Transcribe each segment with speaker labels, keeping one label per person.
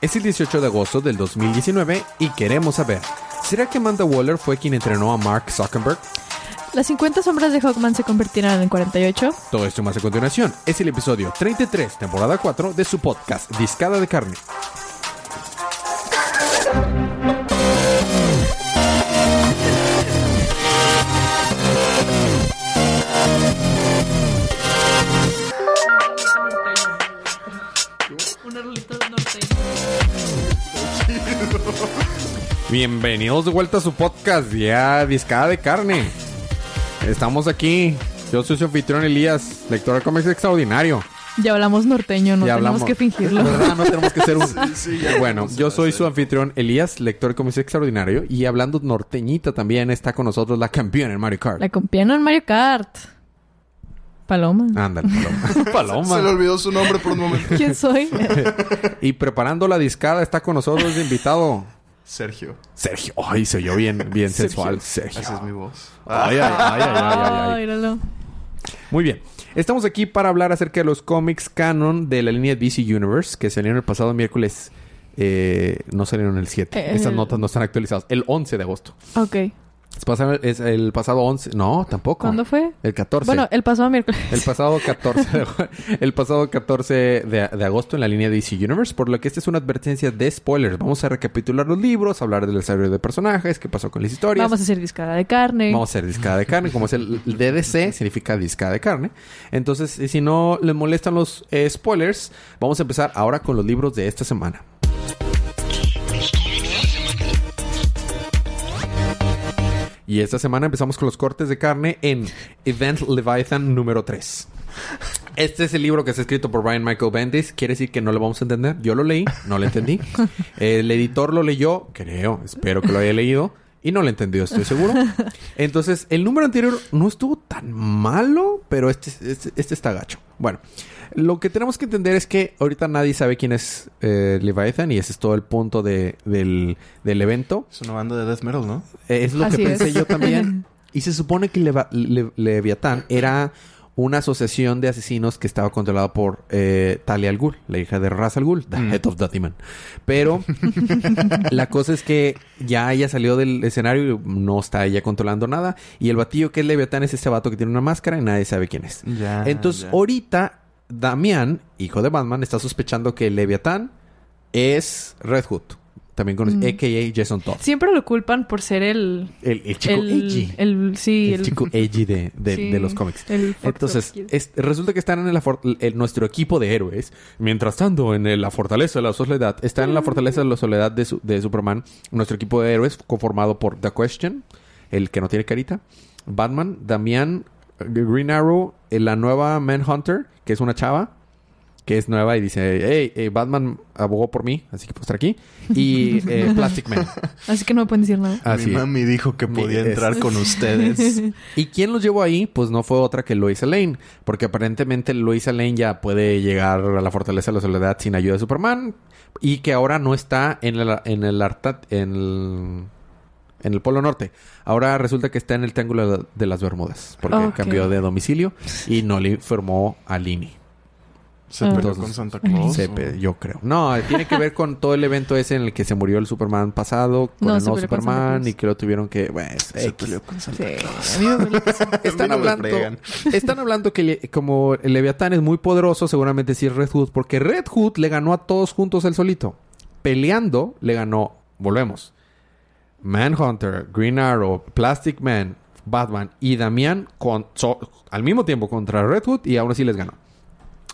Speaker 1: Es el 18 de agosto del 2019 y queremos saber, ¿será que Amanda Waller fue quien entrenó a Mark Zuckerberg?
Speaker 2: Las 50 sombras de Hawkman se convertirán en 48.
Speaker 1: Todo esto más a continuación. Es el episodio 33, temporada 4 de su podcast Discada de Carne. Bienvenidos de vuelta a su podcast, ya Discada de Carne. Estamos aquí. Yo soy su anfitrión Elías, lector de cómics extraordinario.
Speaker 2: Ya hablamos norteño, no
Speaker 1: Ya
Speaker 2: tenemos
Speaker 1: hablamos-
Speaker 2: que fingirlo.
Speaker 1: ¿Verdad? No tenemos que ser un...
Speaker 3: Sí, ya
Speaker 1: bueno, yo soy su anfitrión Elías, lector de cómics extraordinario. Y hablando norteñita también está con nosotros la campeona en Mario Kart.
Speaker 2: La campeona en Mario Kart. Paloma.
Speaker 1: Ándale, Paloma. Paloma.
Speaker 3: Se le olvidó su nombre por un momento.
Speaker 2: ¿Quién soy?
Speaker 1: Y preparando la discada está con nosotros de invitado
Speaker 3: Sergio.
Speaker 1: Sergio. Ay, se oyó bien, bien
Speaker 3: Sergio.
Speaker 1: sensual. Sergio.
Speaker 3: Esa es mi voz.
Speaker 1: Ay, ay, ay, ay, ay, ay, ay.
Speaker 2: míralo.
Speaker 1: Muy bien. Estamos aquí para hablar acerca de los cómics canon de la línea DC Universe que salieron el pasado miércoles. eh, no salieron el 7.
Speaker 2: Eh,
Speaker 1: Estas
Speaker 2: el-
Speaker 1: notas no están actualizadas. El 11 de agosto.
Speaker 2: Ok.
Speaker 1: Es, el pasado 11. No, tampoco.
Speaker 2: ¿Cuándo fue?
Speaker 1: El 14.
Speaker 2: Bueno, el pasado miércoles.
Speaker 1: El pasado 14, de, el pasado 14 de, de agosto en la línea DC Universe, por lo que esta es una advertencia de spoilers. Vamos a recapitular los libros, hablar del desarrollo de personajes, qué pasó con las historias.
Speaker 2: Vamos a hacer discada de carne.
Speaker 1: Vamos a hacer discada de carne, como es el DDC, significa discada de carne. Entonces, si no les molestan los eh, spoilers, vamos a empezar ahora con los libros de esta semana. Y esta semana empezamos con los cortes de carne en Event Leviathan número 3. Este es el libro que está escrito por Brian Michael Bendis. Quiere decir que no lo vamos a entender. Yo lo leí, no lo entendí. El editor lo leyó, creo, espero que lo haya leído. Y no lo entendió, estoy seguro. Entonces, el número anterior no estuvo tan malo, pero este, este, este está gacho. Bueno, lo que tenemos que entender es que ahorita nadie sabe quién es eh, Leviathan y ese es todo el punto de- del, del evento.
Speaker 3: Es una banda de death metal, ¿no?
Speaker 1: Eh, es lo
Speaker 2: Así
Speaker 1: que pensé yo también. Y se supone que Leva- Le- Leviatán era una asociación de asesinos que estaba controlada por eh, Talia al Ghul, la hija de Ra's al Ghul, the
Speaker 3: Mm.
Speaker 1: head of the demon. Pero la cosa es que ya ella salió del escenario y no está ella controlando nada. Y el batillo que es Leviatán es este vato que tiene una máscara y nadie sabe quién es.
Speaker 3: Ya.
Speaker 1: Entonces,
Speaker 3: ya.
Speaker 1: ahorita, Damián, hijo de Batman, está sospechando que Leviatán es Red Hood. También conocido,
Speaker 2: Mm.
Speaker 1: a.k.a. Jason Todd.
Speaker 2: Siempre lo culpan por ser el...
Speaker 1: El, el chico
Speaker 2: el,
Speaker 1: edgy.
Speaker 2: el- sí,
Speaker 1: el, chico edgy de, de-
Speaker 2: sí,
Speaker 1: de los cómics. Entonces, es- resulta que están en la nuestro equipo de héroes. Mientras tanto, en la Fortaleza de la Soledad, está en la Fortaleza de la Soledad de, su- de Superman, nuestro equipo de héroes, conformado por The Question, el que no tiene carita, Batman, Damián, Green Arrow, eh, la nueva Manhunter, que es una chava, que es nueva y dice, hey, eh, Batman abogó por mí, así que puedo estar aquí. Y eh, Plastic Man.
Speaker 2: Así que no me pueden decir nada.
Speaker 1: Así
Speaker 3: Mi mami dijo que podía
Speaker 1: es-
Speaker 3: entrar con ustedes.
Speaker 1: ¿Y quién los llevó ahí? Pues no fue otra que Loisa Lane. Porque aparentemente Loisa Lane ya puede llegar a la Fortaleza de la Soledad sin ayuda de Superman. Y que ahora no está en el, en el Artat... En el, en el Polo Norte. Ahora resulta que está en el Triángulo de- las Bermudas. Porque cambió de domicilio. Y no le informó a Lini.
Speaker 3: Se
Speaker 2: Ah.
Speaker 3: peleó
Speaker 1: Entonces,
Speaker 3: con Santa Claus.
Speaker 1: Se
Speaker 3: o-
Speaker 1: pe- yo creo. No, tiene que ver con todo el evento ese en el que se murió el Superman pasado. Con
Speaker 2: No,
Speaker 1: el nuevo Superman. Y que lo tuvieron que... Bueno, es
Speaker 3: Se peleó con Santa
Speaker 2: Sí,
Speaker 3: Claus.
Speaker 2: a mí me duele.
Speaker 1: Están hablando, están hablando que le- como el Leviatán es muy poderoso, seguramente sí es Red Hood, porque Red Hood le ganó a todos juntos él solito. Peleando le ganó, volvemos, Manhunter, Green Arrow, Plastic Man, Batman y Damián con, so- al mismo tiempo contra Red Hood y aún así les ganó.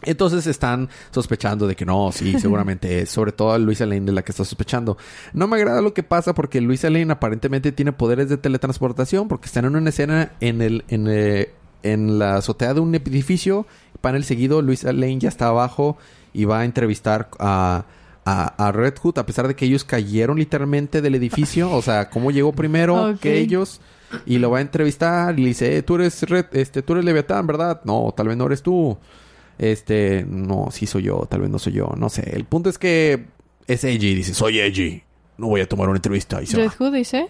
Speaker 1: Entonces están sospechando de que no, sí, seguramente es. Sobre todo a Luisa Lane de la que está sospechando. No me agrada lo que pasa porque Luisa Lane aparentemente tiene poderes de teletransportación porque están en una escena en el, en, eh, en la azotea de un edificio. Panel seguido, Luisa Lane ya está abajo y va a entrevistar a, a, a Red Hood a pesar de que ellos cayeron literalmente del edificio. O sea, cómo llegó primero que ellos. Y lo va a entrevistar y le dice, "Eh, tú eres Red, este, tú eres Leviatán, ¿verdad? No, tal vez no eres tú. Este, no, sí soy yo, tal vez no soy yo, no sé. El punto es que es Edgy y dice, soy Edgy. No voy a tomar una entrevista y se
Speaker 2: Red
Speaker 1: va.
Speaker 2: Hood dice.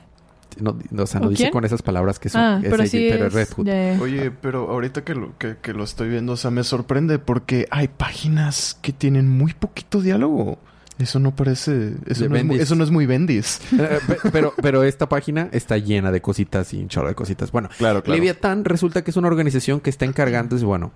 Speaker 1: No, no, o sea, no
Speaker 2: ¿O
Speaker 1: dice
Speaker 2: quién?
Speaker 1: con esas palabras que son
Speaker 2: Ah,
Speaker 1: es
Speaker 2: pero
Speaker 1: Edgy, pero
Speaker 2: es,
Speaker 1: Red Hood.
Speaker 3: Oye, pero ahorita que lo, que, que lo estoy viendo, o sea, me sorprende porque hay páginas que tienen muy poquito diálogo. Eso no parece... Eso, no es, muy,
Speaker 1: Bendis.
Speaker 3: eso no es muy Bendis.
Speaker 1: Eh, pe- pero, pero esta página está llena de cositas y un chorro de cositas. Bueno,
Speaker 3: Claro, claro.
Speaker 1: Leviatán resulta que es una organización que está encargándose, bueno,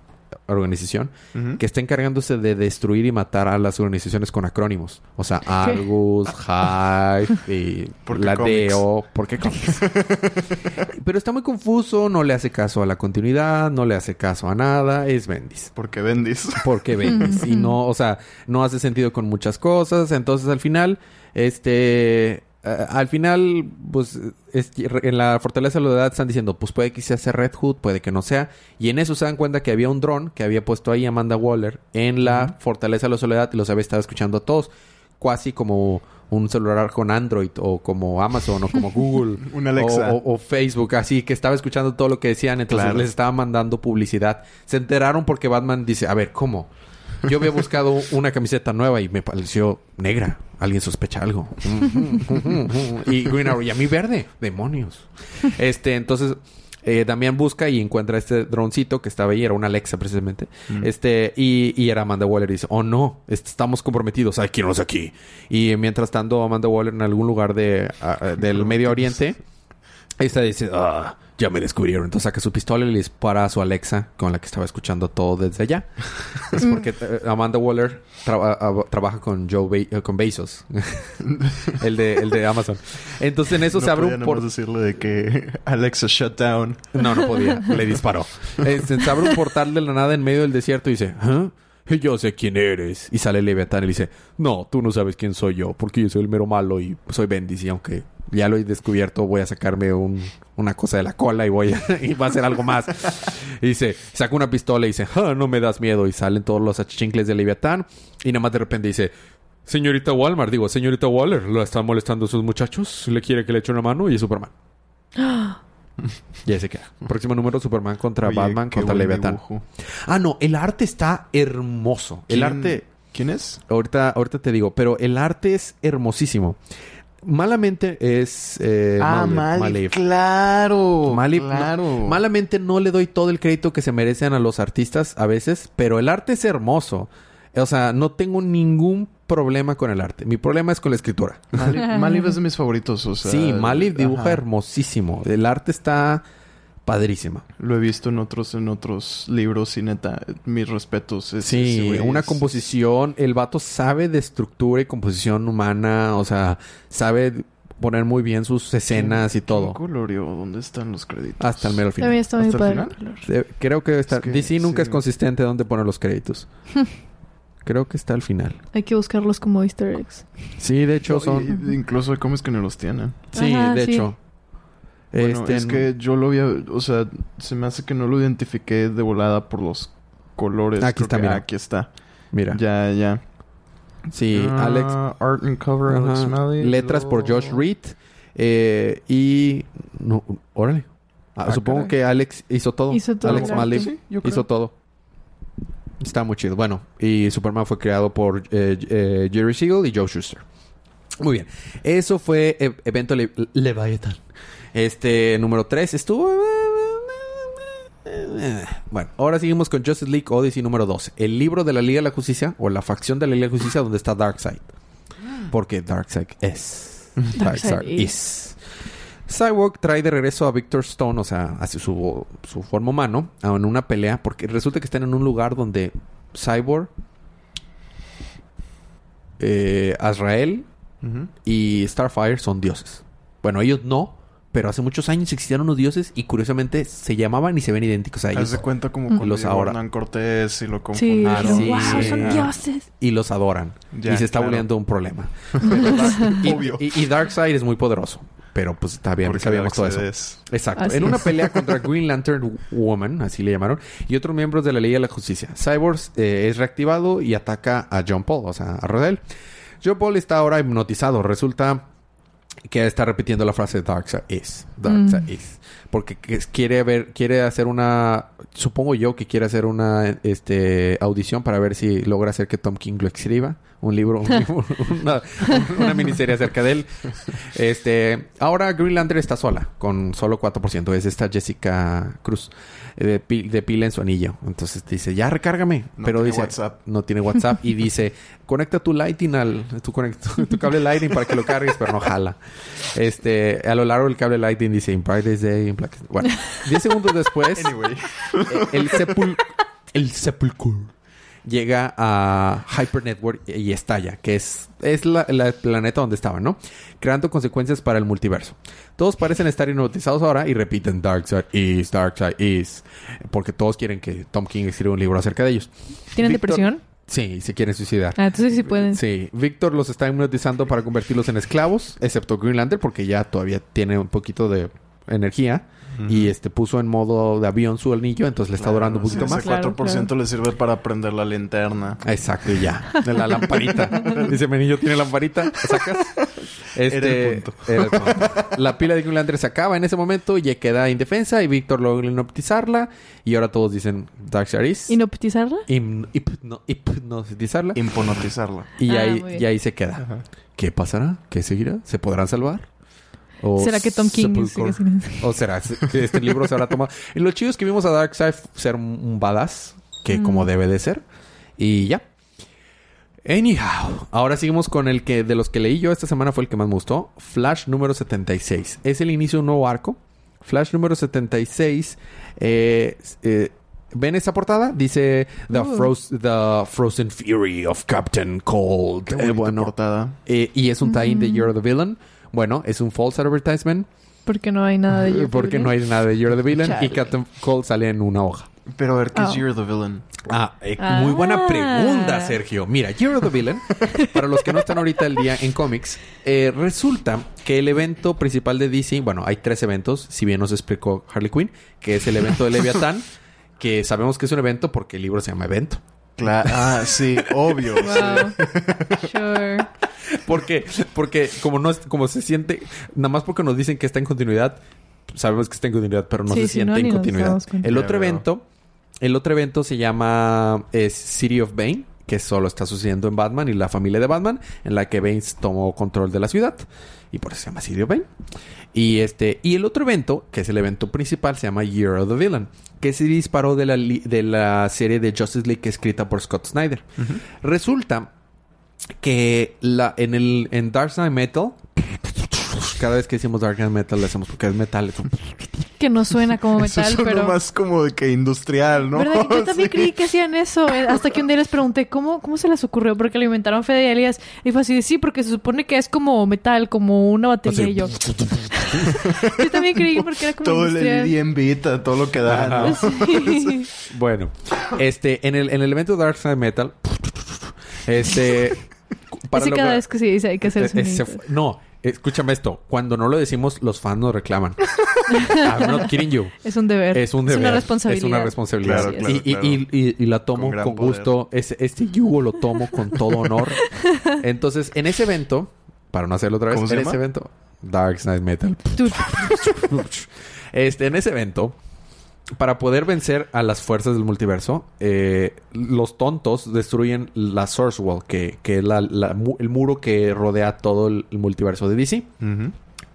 Speaker 1: organización, que está encargándose de destruir y matar a las organizaciones con acrónimos. O sea, Argus, Hive y
Speaker 3: ¿Por qué
Speaker 1: la qué? Pero está muy confuso, no le hace caso a la continuidad, no le hace caso a nada, es Bendis.
Speaker 3: Porque Bendis.
Speaker 1: Porque Bendis. y no, o sea, no hace sentido con muchas cosas. Entonces, al final, este... eh, al final, pues, es- en la Fortaleza de la Edad están diciendo, pues puede que sea Red Hood, puede que no sea. Y en eso se dan cuenta que había un dron que había puesto ahí Amanda Waller en la Fortaleza de la Soledad y los había estado escuchando a todos. Casi como un celular con Android o como Amazon o como Google.
Speaker 3: Alexa.
Speaker 1: O, o- o Facebook, así que estaba escuchando todo lo que decían, entonces
Speaker 3: Claro.
Speaker 1: les estaba mandando publicidad. Se enteraron porque Batman dice, a ver, ¿cómo? Yo había buscado una camiseta nueva y me pareció negra. Alguien sospecha algo. y Green Arrow, y a mí verde. Demonios. Este, entonces, eh, Damián busca y encuentra este droncito que estaba ahí. Era una Alexa, precisamente. Este, y, y era Amanda Waller. Y dice, oh no, est- estamos comprometidos. Hay que irnos aquí. Y mientras tanto, Amanda Waller en algún lugar de, del Medio Oriente... Esta dice, ah, ya me descubrieron. Entonces saca su pistola y le dispara a su Alexa, con la que estaba escuchando todo desde allá. es porque eh, Amanda Waller traba- ah, trabaja con Joe Be- eh, con Bezos, el, de, el de Amazon. Entonces en eso
Speaker 3: no
Speaker 1: se abre un
Speaker 3: nada más
Speaker 1: por...
Speaker 3: decirle de que Alexa shut down.
Speaker 1: No, no podía. Le disparó. Se abre un portal de la nada en medio del desierto y dice, ¿ah? Yo sé quién eres. Y sale Leviatán y le dice, no, tú no sabes quién soy yo, porque yo soy el mero malo y soy Bendis. Y aunque ya lo he descubierto, voy a sacarme un- una cosa de la cola y voy a, y va a hacer algo más. Y dice, saca una pistola y dice, ah, no me das miedo. Y salen todos los achichincles de Leviatán. Y nada más de repente dice, señorita Walmart, digo, señorita Waller, ¿lo están molestando sus muchachos? ¿Le quiere que le eche una mano? Y es Superman. Y ahí se queda. Próximo número, Superman contra
Speaker 3: Oye,
Speaker 1: Batman contra Leviatán.
Speaker 3: dibujo.
Speaker 1: Ah, no, el arte está hermoso. El
Speaker 3: ¿Quién-
Speaker 1: arte,
Speaker 3: ¿Quién es?
Speaker 1: ahorita, ahorita te digo, pero el arte es hermosísimo. Malamente es eh,
Speaker 3: ah,
Speaker 1: Malev-
Speaker 3: Mali.
Speaker 1: Malev.
Speaker 3: Claro.
Speaker 1: No-
Speaker 3: claro.
Speaker 1: malamente no le doy todo el crédito que se merecen a los artistas a veces, pero el arte es hermoso. O sea, no tengo ningún problema con el arte. Mi problema es con la escritura.
Speaker 3: Mali- Maliv es de mis favoritos. O sea,
Speaker 1: sí, Maliv dibuja
Speaker 3: ajá.
Speaker 1: hermosísimo. El arte está padrísimo.
Speaker 3: Lo he visto en otros, en otros libros y neta, mis respetos. Es-
Speaker 1: Sí,
Speaker 3: güey
Speaker 1: una
Speaker 3: es-
Speaker 1: composición. El vato sabe de estructura y composición humana. O sea, sabe poner muy bien sus escenas y
Speaker 3: ¿Quién
Speaker 1: todo.
Speaker 3: coloreó? ¿Dónde están los créditos?
Speaker 1: Hasta el mero final.
Speaker 2: También está muy
Speaker 3: ¿Hasta el
Speaker 2: padre.
Speaker 3: final?
Speaker 2: el.
Speaker 1: Eh, Creo que está...
Speaker 3: Es que,
Speaker 1: DC nunca es consistente dónde poner los créditos. Creo que está al final.
Speaker 2: Hay que buscarlos como easter eggs.
Speaker 1: Sí, de hecho
Speaker 3: No,
Speaker 1: son...
Speaker 3: y- incluso hay cómics que no los tienen.
Speaker 1: Sí,
Speaker 2: Ajá,
Speaker 1: de
Speaker 2: sí.
Speaker 1: hecho.
Speaker 3: Bueno,
Speaker 1: Este,
Speaker 3: es que yo lo había... O sea, se me hace que no lo identifiqué de volada por los colores.
Speaker 1: Aquí
Speaker 3: Creo
Speaker 1: está,
Speaker 3: que-
Speaker 1: mira.
Speaker 3: aquí está.
Speaker 1: Mira.
Speaker 3: Ya, ya.
Speaker 1: Sí,
Speaker 3: Ah,
Speaker 1: Alex...
Speaker 3: Art and cover, Alex. Malley.
Speaker 1: Letras por Josh Reed. eh, y... No, órale. Ah,
Speaker 3: Ah,
Speaker 1: supongo
Speaker 3: caray.
Speaker 1: que Alex hizo todo.
Speaker 2: Hizo todo
Speaker 1: Alex Malley.
Speaker 3: Sí,
Speaker 1: hizo todo. Está muy chido. Bueno, y Superman fue creado por eh, eh, Jerry Siegel y Joe Schuster. Muy bien. Eso fue e- evento Le Leviathan. Este, número 3 estuvo... Bueno, ahora seguimos con Justice League Odyssey número 12. El libro de la Liga de la Justicia, o la facción de la Liga de la Justicia donde está Darkseid. Porque Darkseid es.
Speaker 2: Darkseid
Speaker 1: Darkseid is. Cyborg trae de regreso a Victor Stone, o sea, hacia su, su forma humano, en una pelea, porque resulta que están en un lugar donde Cyborg, eh, Azrael y Starfire son dioses. Bueno, ellos no, pero hace muchos años existieron unos dioses y curiosamente se llamaban y se ven idénticos a
Speaker 3: Haz
Speaker 1: ellos.
Speaker 3: de cuenta como
Speaker 2: Mm.
Speaker 3: cuando
Speaker 1: Los ahora.
Speaker 3: Hernán Cortés y lo
Speaker 2: Sí,
Speaker 3: confundieron.
Speaker 1: Ah,
Speaker 2: dijeron,
Speaker 1: sí.
Speaker 2: wow, son dioses.
Speaker 1: Y los adoran.
Speaker 3: Ya,
Speaker 1: y se está
Speaker 3: claro.
Speaker 1: volviendo un problema. Y,
Speaker 3: Obvio.
Speaker 1: y- y Darkseid es muy poderoso. Pero pues está bien,
Speaker 3: Porque
Speaker 1: sabíamos todo eso.
Speaker 3: es-
Speaker 1: Exacto.
Speaker 2: Así
Speaker 1: en una
Speaker 2: es.
Speaker 1: pelea contra Green Lantern Woman, así le llamaron, y otros miembros de la Liga de la Justicia. Cyborg eh, es reactivado y ataca a John Paul, o sea, a Rodel. John Paul está ahora hipnotizado. Resulta que está repitiendo la frase Darkseid is. Darkseid
Speaker 2: Mm.
Speaker 1: is. Porque que- quiere ver, quiere hacer una, supongo yo que quiere hacer una este audición para ver si logra hacer que Tom King lo escriba un libro, un libro, una, una miniserie acerca de él. Este, ahora Green Lantern está sola, con solo 4%. Es esta Jessica Cruz, de, de pila en su anillo. Entonces dice, ya recárgame.
Speaker 3: No
Speaker 1: Pero
Speaker 3: tiene
Speaker 1: dice,
Speaker 3: WhatsApp.
Speaker 1: no tiene WhatsApp. y dice, conecta tu Lightning al, tu, conect- tu cable Lightning para que lo cargues, pero no jala. Este, a lo largo del cable Lightning dice, in brightest day, in blackest... Bueno, 10 segundos después,
Speaker 3: Anyway.
Speaker 1: el, sepul el sepulcro llega a Hyper Network y estalla, que es, es la, la- el planeta donde estaba, ¿no? Creando consecuencias para el multiverso. Todos parecen estar hipnotizados ahora y repiten Darkseid is, Darkseid is, porque todos quieren que Tom King escriba un libro acerca de ellos.
Speaker 2: ¿Tienen depresión?
Speaker 1: Sí, se quieren suicidar.
Speaker 2: Ah, entonces sí pueden.
Speaker 1: Sí, Víctor los está hipnotizando para convertirlos en esclavos, excepto Green Lantern porque ya todavía tiene un poquito de energía y este puso en modo de avión su anillo, entonces le está durando un poquito
Speaker 3: Ese
Speaker 1: más.
Speaker 2: Claro,
Speaker 3: 4% le sirve para prender la linterna.
Speaker 1: Exacto, y ya. De la lamparita. Dice, mi niño tiene lamparita. ¿Sacas? Este,
Speaker 3: Era el punto.
Speaker 1: era el punto. La pila de Green Lantern se acaba en ese momento y ya queda indefensa y Víctor logra hipnotizarla y ahora todos dicen Darkseid is.
Speaker 2: ¿Inoptizarla?
Speaker 1: Him- hipno- hipnotizarla.
Speaker 3: Imponotizarla.
Speaker 1: Y
Speaker 2: Ah,
Speaker 1: ahí, y ahí se queda.
Speaker 3: Ajá.
Speaker 1: ¿Qué pasará? ¿Qué seguirá? ¿Se podrán salvar? ¿O
Speaker 2: ¿Será que Tom King
Speaker 1: sepulcro?
Speaker 2: sigue sin-
Speaker 1: ¿O será que este libro se habrá tomado? Y lo chido es que vimos a Darkseid ser un, badass, que
Speaker 2: Mm.
Speaker 1: como debe de ser. Y ya. Anyhow, ahora seguimos con el que de los que leí yo esta semana fue el que más me gustó. Flash número 76. Es el inicio de un nuevo arco. Flash número 76. eh, eh, ¿Ven esa portada? Dice The, The Frozen Fury of Captain Cold.
Speaker 3: Qué
Speaker 1: Eh, bueno,
Speaker 3: portada.
Speaker 1: eh, y es un tie-in de
Speaker 2: Mm.
Speaker 1: You're the Villain. Bueno, es un false advertisement.
Speaker 2: Porque no hay nada de ello.
Speaker 1: Porque no hay nada de You're the Villain. Y. Captain Cold sale en una hoja.
Speaker 3: Pero a ver, ¿qué es
Speaker 2: Oh.
Speaker 3: You're the Villain?
Speaker 1: Ah, eh,
Speaker 2: Ah.
Speaker 1: muy buena pregunta, Sergio. Mira, You're the Villain, para los que no están ahorita al día en cómics, eh, resulta que el evento principal de DC, bueno, hay tres eventos, si bien nos explicó Harley Quinn, que es el evento de Leviatán, que sabemos que es un evento porque el libro se llama evento.
Speaker 3: Cla- ah, sí, obvio. sí.
Speaker 2: Wow. Sure.
Speaker 1: Porque, porque como no es, como se siente, nada más porque nos dicen que está en continuidad, sabemos que está en continuidad, pero no
Speaker 2: Sí,
Speaker 1: se siente
Speaker 2: no,
Speaker 1: en continuidad. El otro evento, el otro evento se llama es City of Bane, que solo está sucediendo en Batman y la familia de Batman, en la que Bane tomó control de la ciudad. Y por eso se llama City of Bane. Y este, y el otro evento, que es el evento principal, se llama Year of the Villain, que se disparó de la, li- de la serie de Justice League escrita por Scott Snyder. Resulta que la, en el en Dark Knight Metal, cada vez que decimos Dark Knight Metal, le hacemos porque es metal. es un-
Speaker 2: Que no suena como
Speaker 3: Eso
Speaker 2: metal,
Speaker 3: suena
Speaker 2: pero...
Speaker 3: más como de que industrial, ¿no?
Speaker 2: ¿Verdad? Yo también
Speaker 3: Sí.
Speaker 2: creí que hacían eso. eh, Hasta que un día les pregunté, ¿cómo, cómo se les ocurrió? Porque lo inventaron Fede y Elias. Y fue así, de, sí, porque se supone que es como metal, como una batería.
Speaker 1: Así.
Speaker 2: Y yo, yo también creí porque era como
Speaker 3: Todo el
Speaker 2: industrial.
Speaker 3: EDM beat, todo lo que da, ¿no?
Speaker 2: Sí.
Speaker 1: Bueno, este, en el, en el evento Dark Side Metal, este,
Speaker 2: Así cada vez que se dice hay que hacer
Speaker 1: fu- no, escúchame esto. Cuando no lo decimos, los fans nos reclaman. I'm not kidding you.
Speaker 2: Es un deber.
Speaker 1: Es un deber.
Speaker 2: una responsabilidad.
Speaker 1: Es una responsabilidad.
Speaker 3: Claro, claro,
Speaker 1: y, y-
Speaker 3: claro.
Speaker 1: y- y- y la tomo
Speaker 3: Con
Speaker 1: gusto. Ese- este yugo lo tomo con todo honor. Entonces, en ese evento, para no hacerlo otra vez,
Speaker 3: ¿Cómo se
Speaker 1: en
Speaker 3: llama?
Speaker 1: ese evento, Dark Side Metal. Este, en ese evento, para poder vencer a las fuerzas del multiverso, eh, los tontos destruyen la Source Wall, que, que es la- la mu- el muro que rodea todo el, el multiverso de DC.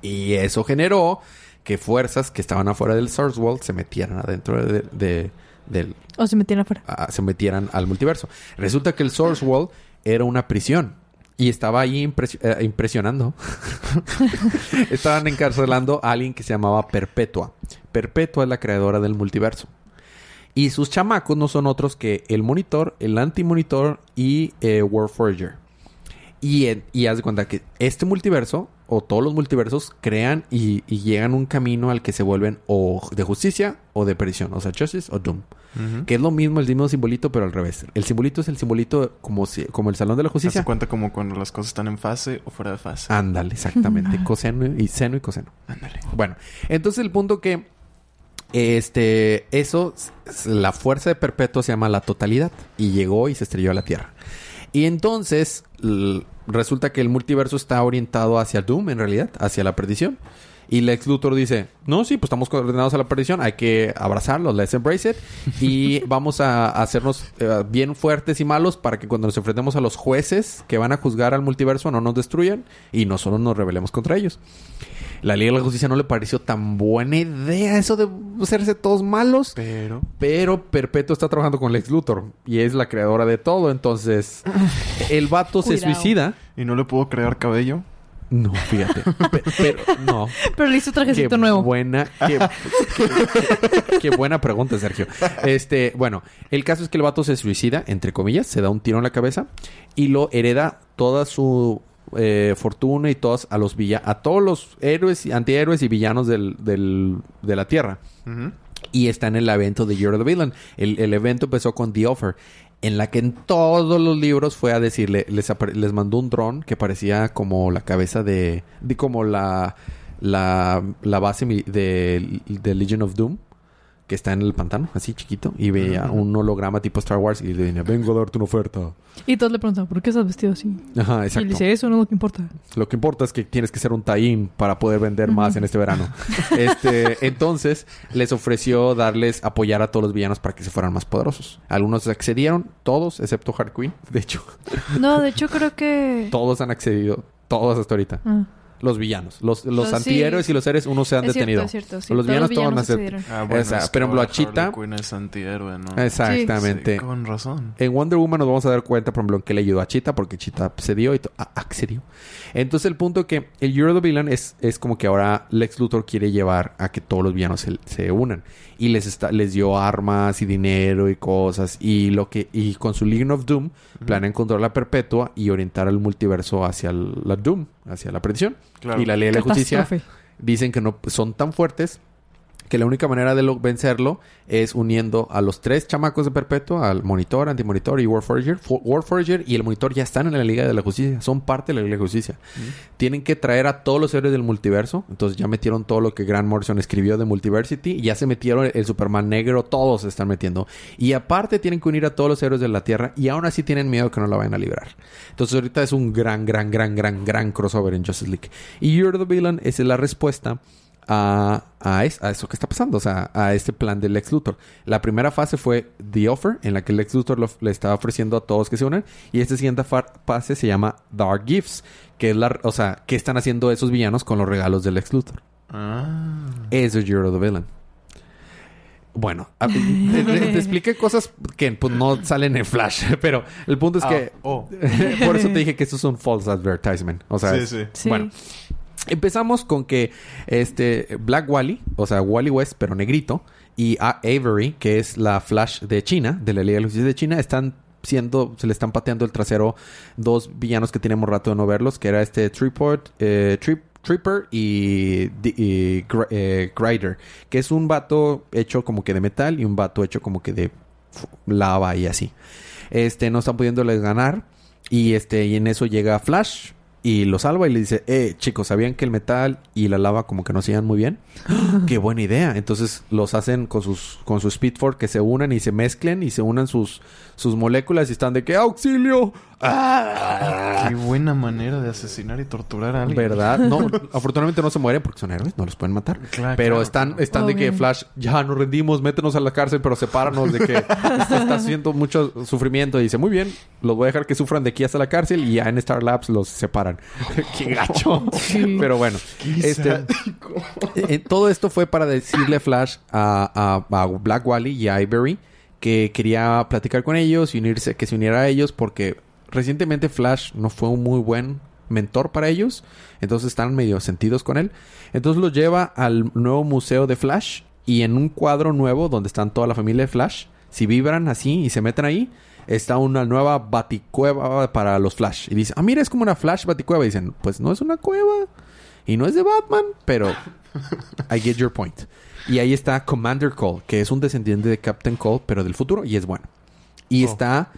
Speaker 1: Y eso generó que fuerzas que estaban afuera del Source Wall se metieran adentro de- de- del,
Speaker 2: O se metían afuera.
Speaker 1: a- se metieran al multiverso. Resulta que el Source Wall era una prisión. Y estaba ahí eh, impresionando. Estaban encarcelando a alguien que se llamaba Perpetua. Perpetua es la creadora del multiverso. Y sus chamacos no son otros que el monitor, el anti-monitor y eh, Warforger. Y, haz de cuenta que este multiverso, o todos los multiversos, crean y, y llegan un camino al que se vuelven o de justicia o de perdición. O sea, Justice o Doom. Que es lo mismo, el mismo simbolito, pero al revés. El simbolito es el simbolito como, si, como el Salón de la Justicia.
Speaker 3: cuenta como cuando las cosas están en fase o fuera de fase.
Speaker 1: Ándale, exactamente. Coseno y seno y coseno.
Speaker 3: Ándale.
Speaker 1: Bueno, entonces el punto que este eso la fuerza de perpetuo se llama la totalidad y llegó y se estrelló a la Tierra. Y entonces resulta que el multiverso está orientado hacia Doom en realidad, hacia la perdición. Y Lex Luthor dice, no, sí, pues estamos condenados a la perdición, hay que abrazarlos, let's embrace it. Y vamos a hacernos eh, bien fuertes y malos para que cuando nos enfrentemos a los jueces que van a juzgar al multiverso no nos destruyan y no solo nos rebelemos contra ellos. La Liga de la Justicia no le pareció tan buena idea eso de hacerse todos malos.
Speaker 3: Pero...
Speaker 1: Pero Perpetuo está trabajando con Lex Luthor y es la creadora de todo. Entonces, el vato se suicida.
Speaker 3: ¿Y no le puedo crear cabello?
Speaker 1: No, fíjate. Pe- pero, no.
Speaker 2: Pero le hizo
Speaker 1: Qué
Speaker 2: trajecito nuevo.
Speaker 1: buena, qué, qué- buena pregunta, Sergio. Este, bueno, el caso es que el vato se suicida, entre comillas, se da un tiro en la cabeza y lo hereda toda su eh, fortuna y todos a los villa a todos los héroes, y antihéroes y villanos del, del- de la Tierra. Y está en el evento de Year of the Villain. El, el evento empezó con The Offer, en la que en todos los libros fue a decirle, les, les mandó un dron que parecía como la cabeza de, de como la, la, base de, de Legion of Doom, que está en el pantano, así chiquito, y veía un holograma tipo Star Wars y le decía, vengo a darte una oferta.
Speaker 2: Y todos le preguntan, ¿por qué estás vestido así?
Speaker 1: Ajá,
Speaker 2: Y él
Speaker 1: exacto.
Speaker 2: dice, eso no es lo que importa.
Speaker 1: Lo que importa es que tienes que ser un tie para poder vender más en este verano. Este, entonces, les ofreció darles apoyar a todos los villanos para que se fueran más poderosos. Algunos accedieron, todos, excepto Hard Queen. De hecho,
Speaker 2: No, de hecho creo que...
Speaker 1: todos han accedido, todos hasta ahorita.
Speaker 2: Ah,
Speaker 1: Los villanos, los, los,
Speaker 2: Los- sí.
Speaker 1: antihéroes y los seres, unos se han
Speaker 2: es
Speaker 1: detenido.
Speaker 2: cierto, es cierto. sí,
Speaker 1: los
Speaker 2: todos
Speaker 1: villanos todos
Speaker 2: accedieron.
Speaker 3: Ah, bueno,
Speaker 1: O sea,
Speaker 3: es
Speaker 1: por
Speaker 3: que
Speaker 1: ejemplo, a
Speaker 3: ahora Harley
Speaker 1: Cheetah-
Speaker 3: Quinn es antihéroe, ¿no?
Speaker 1: Exactamente.
Speaker 3: Sí, con razón.
Speaker 1: En Wonder Woman nos vamos a dar cuenta, por ejemplo, en que le ayudó a Cheetah porque Cheetah cedió y accedió. Entonces el punto que el Year of the Villain es, es como que ahora Lex Luthor quiere llevar a que todos los villanos se, se unan. Y les está, les dio armas y dinero y cosas. Y lo que, y con su Legion of Doom, planean controlar la perpetua y orientar el multiverso hacia el- la Doom, hacia la perdición.
Speaker 3: Claro.
Speaker 1: Y la ley de la justicia dicen que no son tan fuertes que la única manera de lo- vencerlo es uniendo a los tres chamacos de Perpetua, al Monitor, Antimonitor y Warforger. Fo- Warforger y el Monitor ya están en la Liga de la Justicia, son parte de la Liga de la Justicia. Tienen que traer a todos los héroes del multiverso, entonces ya metieron todo lo que Grant Morrison escribió de Multiversity, y ya se metieron el Superman negro, todos se están metiendo. Y aparte tienen que unir a todos los héroes de la Tierra y aún así tienen miedo que no la vayan a librar. Entonces ahorita es un gran, gran, gran, gran, gran crossover en Justice League. Y You're the Villain es la respuesta a, a, es- a eso que está pasando, o sea, a este plan del Lex Luthor. La primera fase fue The Offer, en la que Lex Luthor lo- le estaba ofreciendo a todos que se unan, y esta siguiente fa- fase se llama Dark Gifts, que es la, o sea, ¿qué están haciendo esos villanos con los regalos del Lex Luthor?
Speaker 3: Ah.
Speaker 1: Eso es You're the Villain. Bueno, a- te, te- te expliqué cosas que pues, no salen en Flash, pero el punto es
Speaker 3: Ah,
Speaker 1: que
Speaker 3: oh.
Speaker 1: por eso te dije que esto es un false advertisement. O sea,
Speaker 3: Sí,
Speaker 1: es-
Speaker 3: sí.
Speaker 2: Sí.
Speaker 1: bueno, empezamos con que este Black Wally, o sea, Wally West, pero negrito, y A- Avery, que es la Flash de China, de la Liga de Justicia de China, están siendo, se le están pateando el trasero dos villanos que tenemos rato de no verlos, que era este Tripod, eh, Trip, Tripper y, y eh, Grider, que es un vato hecho como que de metal y un vato hecho como que de lava y así. Este, no están pudiéndoles ganar. Y este, y en eso llega Flash y lo salva y le dice, eh, chicos, ¿sabían que el metal y la lava como que no se llevan muy bien? ¡Qué buena idea! Entonces los hacen con sus, con su Speed Force que se unan y se mezclen y se unan sus, sus moléculas y están de que ¡Auxilio! ¡Ah!
Speaker 3: Qué buena manera de asesinar y torturar a alguien.
Speaker 1: ¿Verdad? No, afortunadamente no se mueren porque son héroes, no los pueden matar.
Speaker 3: Claro,
Speaker 1: pero
Speaker 3: claro,
Speaker 1: están,
Speaker 3: claro.
Speaker 1: están de que. Flash, ya nos rendimos, métenos a la cárcel, pero sepáranos de que está haciendo mucho sufrimiento. Y dice, muy bien, los voy a dejar que sufran de aquí hasta la cárcel y ya en Star Labs los separan. ¡Qué gacho!
Speaker 2: Sí.
Speaker 1: pero bueno,
Speaker 3: Qué
Speaker 1: este,
Speaker 3: sádico.
Speaker 1: eh, todo esto fue para decirle Flash a, a- a Black Wally y a Ivory que quería platicar con ellos y unirse, que se uniera a ellos porque recientemente Flash no fue un muy buen mentor para ellos, entonces están medio sentidos con él. Entonces los lleva al nuevo museo de Flash y en un cuadro nuevo donde están toda la familia de Flash, si vibran así y se meten ahí, está una nueva baticueva para los Flash. Y dice, ah, mira, es como una Flash baticueva. Y dicen, pues no es una cueva y no es de Batman, pero I get your point. Y ahí está Commander Cole, que es un descendiente de Captain Cole, pero del futuro y es bueno. Y
Speaker 3: Oh.
Speaker 1: está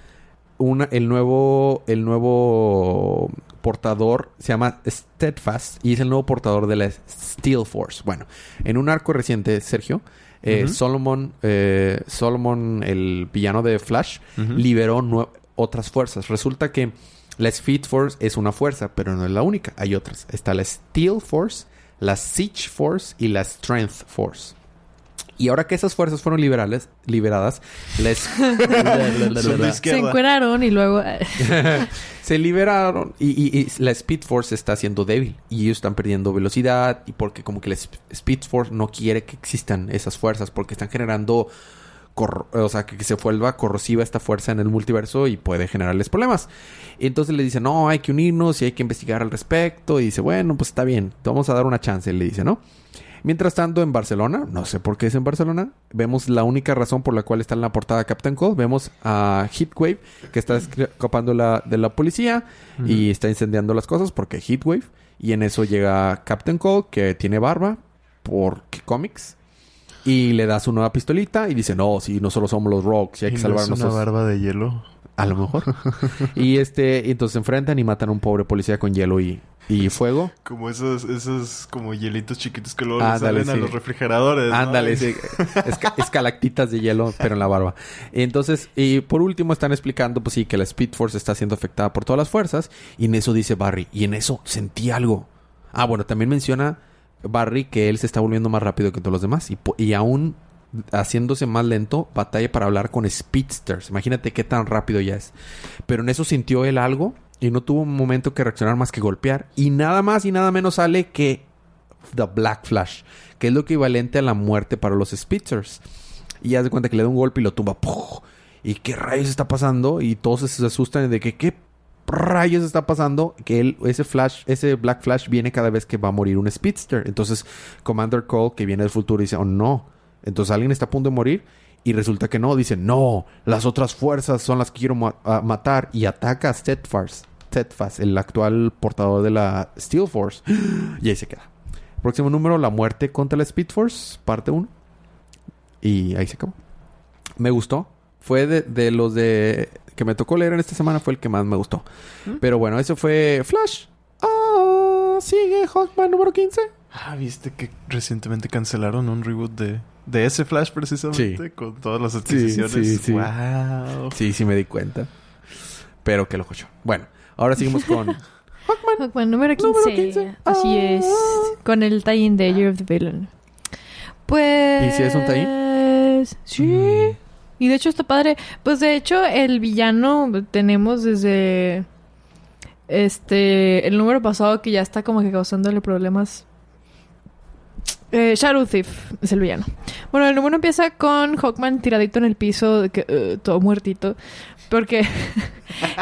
Speaker 1: una, el nuevo el nuevo portador se llama Steadfast y es el nuevo portador de la Steel Force. Bueno, en un arco reciente, Sergio, eh. Solomon, eh, Solomon, el villano de Flash, liberó otras fuerzas. Resulta que la Speed Force es una fuerza, pero no es la única. Hay otras. Está la Steel Force, la Siege Force y la Strength Force. Y ahora que esas fuerzas fueron liberales, liberadas, les
Speaker 2: Se encueraron y luego...
Speaker 1: se liberaron y, y- y la Speed Force está haciendo débil y ellos están perdiendo velocidad y porque como que la Sp- Speed Force no quiere que existan esas fuerzas porque están generando cor- o sea que, que se vuelva corrosiva esta fuerza en el multiverso y puede generarles problemas. Y entonces le dice, "No, hay que unirnos y hay que investigar al respecto." Y dice, "Bueno, pues está bien, te vamos a dar una chance", le dice, ¿no? Mientras tanto, en Barcelona, no sé por qué es en Barcelona, vemos la única razón por la cual está en la portada Captain Cold. Vemos a Heatwave, que está escapando la, de la policía y está incendiando las cosas porque Heatwave. Y en eso llega Captain Cold, que tiene barba, porque cómics. Y le da su nueva pistolita y dice, no, si no solo somos los Rocks y hay
Speaker 3: ¿Y
Speaker 1: que
Speaker 3: no
Speaker 1: salvar a
Speaker 3: es una
Speaker 1: nosotros.
Speaker 3: barba de hielo.
Speaker 1: A lo mejor. y este, y entonces se enfrentan y matan a un pobre policía con hielo y, y fuego.
Speaker 3: Como esos, esos como hielitos chiquitos que luego
Speaker 1: Ándale,
Speaker 3: salen a los refrigeradores. ¿no?
Speaker 1: Ándale, sí. Esca- escalactitas de hielo, pero en la barba. Entonces, y por último están explicando, pues sí, que la Speed Force está siendo afectada por todas las fuerzas. Y en eso dice Barry, y en eso sentí algo. Ah, bueno, también menciona Barry que él se está volviendo más rápido que todos los demás. Y, y aún haciéndose más lento, batalla para hablar con Speedsters. Imagínate qué tan rápido ya es. Pero en eso sintió él algo y no tuvo un momento que reaccionar más que golpear. Y nada más y nada menos sale que The Black Flash, que es lo equivalente a la muerte para los Speedsters. Y haz de cuenta que le da un golpe y lo tumba. ¿Y qué rayos está pasando? Y todos se asustan de que qué rayos está pasando. Que él, ese Flash, ese Black Flash viene cada vez que va a morir un Speedster. Entonces, Commander Cole, que viene del futuro, dice, oh no. Entonces alguien está a punto de morir. Y resulta que no. Dice, no, las otras fuerzas son las que quiero ma- a- matar. Y ataca a Steadfast, Steadfast, el actual portador de la Steel Force. y ahí se queda. Próximo número, La muerte contra la Speed Force, parte 1. Y ahí se acabó. Me gustó. Fue de, de los de que me tocó leer en esta semana, fue el que más me gustó. Pero bueno, ese fue Flash. Ah, sigue Hawkman número 15.
Speaker 3: Ah, ¿viste que recientemente cancelaron un reboot de, de ese Flash precisamente?
Speaker 1: Sí.
Speaker 3: Con todas las adquisiciones.
Speaker 1: sí, sí.
Speaker 3: ¡Wow!
Speaker 1: Sí, sí me di cuenta. Pero que lo jocho. Bueno, ahora seguimos con
Speaker 2: Bueno, número 15.
Speaker 1: Número 15.
Speaker 2: Así
Speaker 1: Ah.
Speaker 2: es. Con el tie-in de Year of the Villain. Pues...
Speaker 1: ¿Y si es un tie-in?
Speaker 2: Sí.
Speaker 1: Mm.
Speaker 2: Y de hecho está padre. Pues de hecho el villano tenemos desde... Este... El número pasado que ya está como que causándole problemas. Eh, Shadow Thief es el villano. Bueno, el número empieza con Hawkman tiradito en el piso, de que, eh, todo muertito. Porque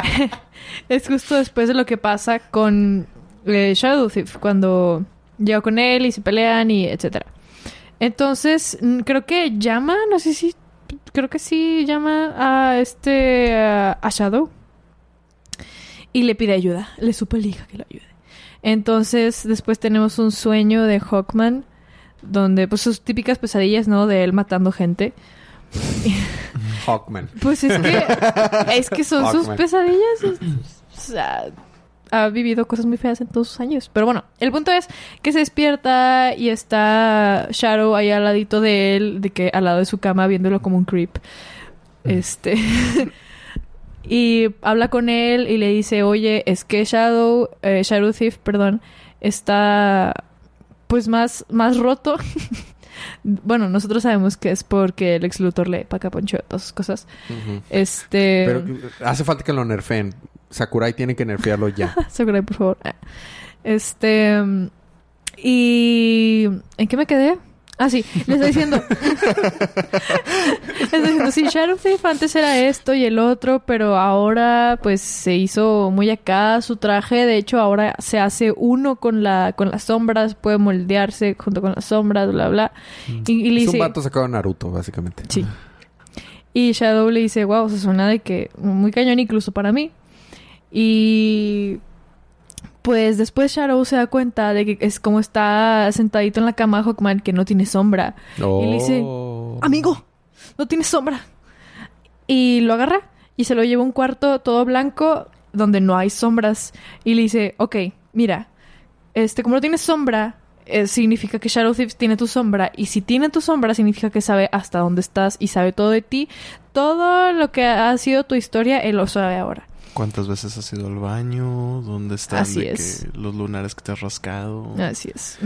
Speaker 2: es justo después de lo que pasa con eh, Shadow Thief, cuando llega con él y se pelean y etcétera. Entonces, mm, creo que llama, no sé si, creo que sí llama a este, a, Shadow y le pide ayuda, le suplica que lo ayude. Entonces, después tenemos un sueño de Hawkman, donde, pues, sus típicas pesadillas, ¿no? De él matando gente.
Speaker 1: Hawkman.
Speaker 2: Pues es que, es que son sus pesadillas. es- o sea, ha vivido cosas muy feas en todos sus años. Pero bueno, el punto es que se despierta y está Shadow ahí al ladito de él, de que al lado de su cama, viéndolo como un creep. Este. y habla con él y le dice, oye, es que Shadow, eh, Shadow Thief, perdón, está pues más, más roto. bueno, nosotros sabemos que es porque el ex Luthor le paca poncho todas esas cosas. Este.
Speaker 1: Pero hace falta que lo nerfeen. Sakurai tiene que nerfearlo ya.
Speaker 2: Sakurai, por favor. Ah. Este. Y. ¿En qué me quedé? Ah, sí, le estoy diciendo. le estoy diciendo, sí, Shadow Thief antes era esto y el otro, pero ahora pues se hizo muy acá su traje. De hecho, ahora se hace uno con la con las sombras, puede moldearse junto con las sombras, bla, bla. Y, y le
Speaker 1: es un vato sacado Naruto, básicamente.
Speaker 2: Sí. Y Shadow le dice, wow, se suena de que muy cañón incluso para mí. Y pues después Shadow se da cuenta de que es como está sentadito en la cama Hawkman que no tiene sombra. Y le dice,
Speaker 1: Oh.
Speaker 2: Amigo, no tiene sombra. Y lo agarra y se lo lleva a un cuarto todo blanco donde no hay sombras. Y le dice, ok, mira, este, como no tienes sombra, eh, significa que Shadow Thief tiene tu sombra. Y si tiene tu sombra, significa que sabe hasta dónde estás y sabe todo de ti. Todo lo que ha sido tu historia, él lo sabe ahora.
Speaker 3: ¿Cuántas veces has ido al baño? ¿Dónde están
Speaker 2: Así
Speaker 3: de
Speaker 2: es.
Speaker 3: que los lunares que te has rascado?
Speaker 2: Así es.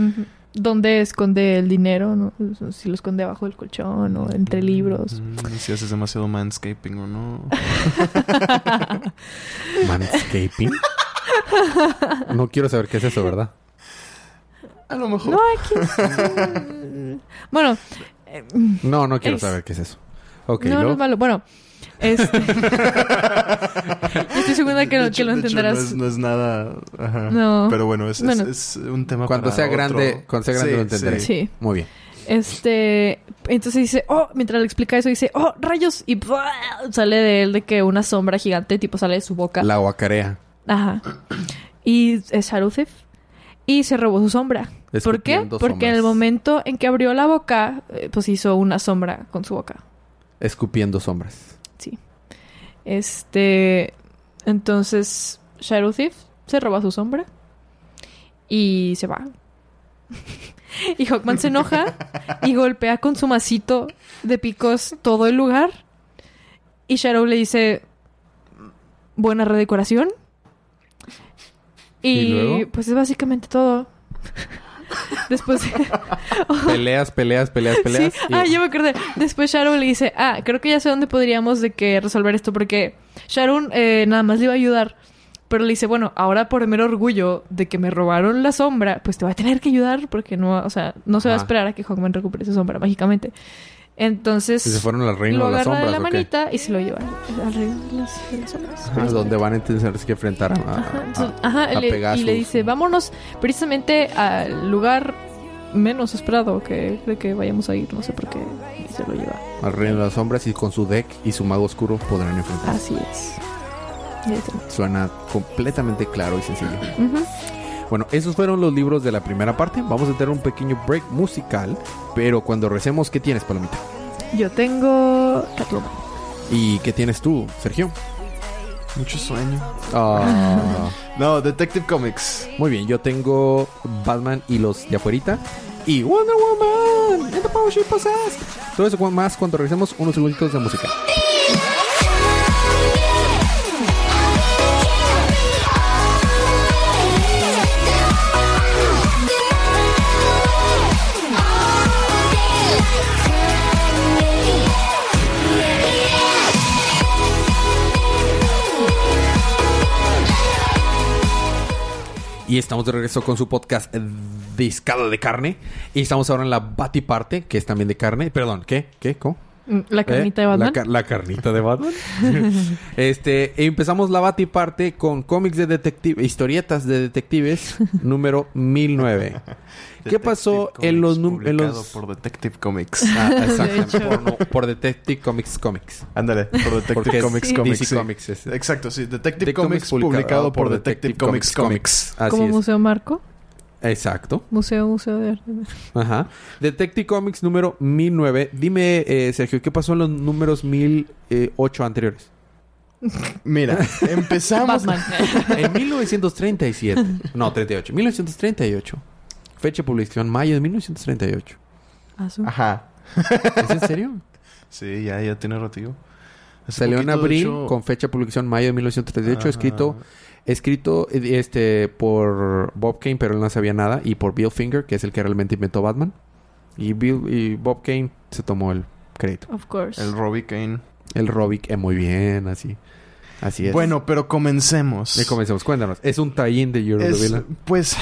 Speaker 2: Dónde esconde el dinero, ¿no? Si lo esconde abajo del colchón o entre libros.
Speaker 3: Mm, si haces demasiado manscaping o no.
Speaker 1: Manscaping. no quiero saber qué es eso, ¿verdad?
Speaker 3: A lo mejor.
Speaker 2: No, aquí... bueno, eh,
Speaker 1: No, no quiero
Speaker 2: Es-
Speaker 1: saber qué es eso. Ok,
Speaker 2: no, no es malo. Bueno, este... Estoy segura que, lo-
Speaker 3: hecho-
Speaker 2: que lo
Speaker 3: hecho,
Speaker 2: entenderás.
Speaker 3: no, es, no es nada. Ajá.
Speaker 2: No.
Speaker 3: Pero bueno, es, es-
Speaker 2: Bueno.
Speaker 3: es un tema
Speaker 1: Cuando
Speaker 3: para
Speaker 1: sea
Speaker 3: otro-
Speaker 1: grande- cuando sea grande
Speaker 3: Sí,
Speaker 1: lo entenderé.
Speaker 3: sí.
Speaker 2: Sí.
Speaker 1: Muy bien.
Speaker 2: Este, entonces dice, oh, mientras le explica eso, dice, oh, rayos, y ¡buah! sale de él de que una sombra gigante, tipo, sale de su boca.
Speaker 1: La guacarea.
Speaker 2: Ajá. Y es Haruzef. Y se robó su sombra. ¿Por qué? Porque en el momento en que abrió la boca, eh, pues hizo una sombra con su boca.
Speaker 1: Escupiendo sombras.
Speaker 2: Sí. Este, entonces, Shadow Thief se roba su sombra y se va. y Hawkman se enoja y golpea con su masito de picos todo el lugar. Y Shadow le dice, buena redecoración. Y,
Speaker 1: ¿Y luego?
Speaker 2: pues es básicamente todo. Después...
Speaker 1: Peleas, peleas, peleas, peleas.
Speaker 2: Sí.
Speaker 1: y-
Speaker 2: Ah, yo me acordé. Después Sharon le dice, ah, creo que ya sé dónde podríamos de que resolver esto porque Sharon eh, nada más le iba a ayudar. Pero le dice, bueno, ahora por el mero orgullo de que me robaron la sombra, pues te va a tener que ayudar porque no, o sea, no se va a esperar a que Hawkman recupere su sombra mágicamente. Entonces,
Speaker 1: y se fueron al reino
Speaker 2: lo
Speaker 1: de las
Speaker 2: agarra de
Speaker 1: sombras.
Speaker 2: la manita y se lo lleva al reino de las, de las sombras.
Speaker 1: Ajá, donde van a tener que enfrentar a,
Speaker 2: Ajá,
Speaker 1: a-
Speaker 2: entonces- ajá,
Speaker 1: a
Speaker 2: le- y
Speaker 1: Pegasus.
Speaker 2: le dice, vámonos precisamente al lugar menos esperado que, de que vayamos a ir, no sé por qué, y se lo lleva.
Speaker 1: al reino de las sombras y con su deck y su mago oscuro podrán enfrentarse.
Speaker 2: Así es.
Speaker 1: Suena completamente claro y sencillo.
Speaker 2: Ujú.
Speaker 1: Bueno, esos fueron los libros de la primera parte. Vamos a tener un pequeño break musical, pero cuando recemos, ¿qué tienes, Palomita?
Speaker 2: Yo tengo Catwoman.
Speaker 1: ¿Y qué tienes tú, Sergio?
Speaker 3: Mucho sueño.
Speaker 1: Ah,
Speaker 3: No, Detective Comics.
Speaker 1: muy bien, yo tengo Batman y los de afuerita. Y Wonder Woman and the Power She Possessed. Todo eso más cuando regresemos unos segunditos de música. Y estamos de regreso con su podcast Discada de Carne. Y estamos ahora en la Batiparte, que es también de carne. Perdón, ¿qué? ¿Qué? ¿Cómo?
Speaker 2: Mm, La carnita
Speaker 1: ¿Eh?
Speaker 2: de Batman.
Speaker 1: La, ca- la carnita de Batman. este, empezamos la Batiparte con cómics de detective, historietas de detectives, número 1009. ¿Qué pasó en los,
Speaker 3: Comics,
Speaker 1: en
Speaker 3: publicado
Speaker 1: los
Speaker 3: por Detective Comics.
Speaker 1: Ah, exacto, por, no, por Detective Comics Comics.
Speaker 3: Ándale, por Detective
Speaker 1: Porque
Speaker 3: Comics
Speaker 2: sí.
Speaker 3: Comics.
Speaker 1: DC
Speaker 3: sí.
Speaker 1: Comics es-
Speaker 3: Exacto, sí. Detective Comics publicado por Detective Comics Comics.
Speaker 1: Así
Speaker 2: Como
Speaker 1: es.
Speaker 2: Museo Marco.
Speaker 1: Exacto.
Speaker 2: Museo, Museo de Arte.
Speaker 1: Ajá. Detective Comics número 1009. Dime, eh, Sergio, ¿qué pasó en los números 1008 anteriores?
Speaker 3: Mira, empezamos.
Speaker 1: En 1937. No, 38. 1938. Fecha de publicación mayo de 1938.
Speaker 2: Ah, su-
Speaker 3: Ajá.
Speaker 1: ¿Es en serio?
Speaker 3: Sí, ya, ya tiene ratito. Hace
Speaker 1: Salió en abril
Speaker 3: hecho-
Speaker 1: con fecha de publicación mayo de 1938.
Speaker 3: Ajá.
Speaker 1: Escrito, escrito eh, este, por Bob Kane, pero él no sabía nada. Y por Bill Finger, que es el que realmente inventó Batman. Y, Bill, y Bob Kane se tomó el crédito.
Speaker 2: Of course.
Speaker 3: El Robbie Kane.
Speaker 1: El Robic, eh, muy bien, así. Así es.
Speaker 3: Bueno, pero comencemos.
Speaker 1: Ya comencemos. Cuéntanos. Es un tie-in de Euro
Speaker 3: Es-
Speaker 1: Villain?
Speaker 3: pues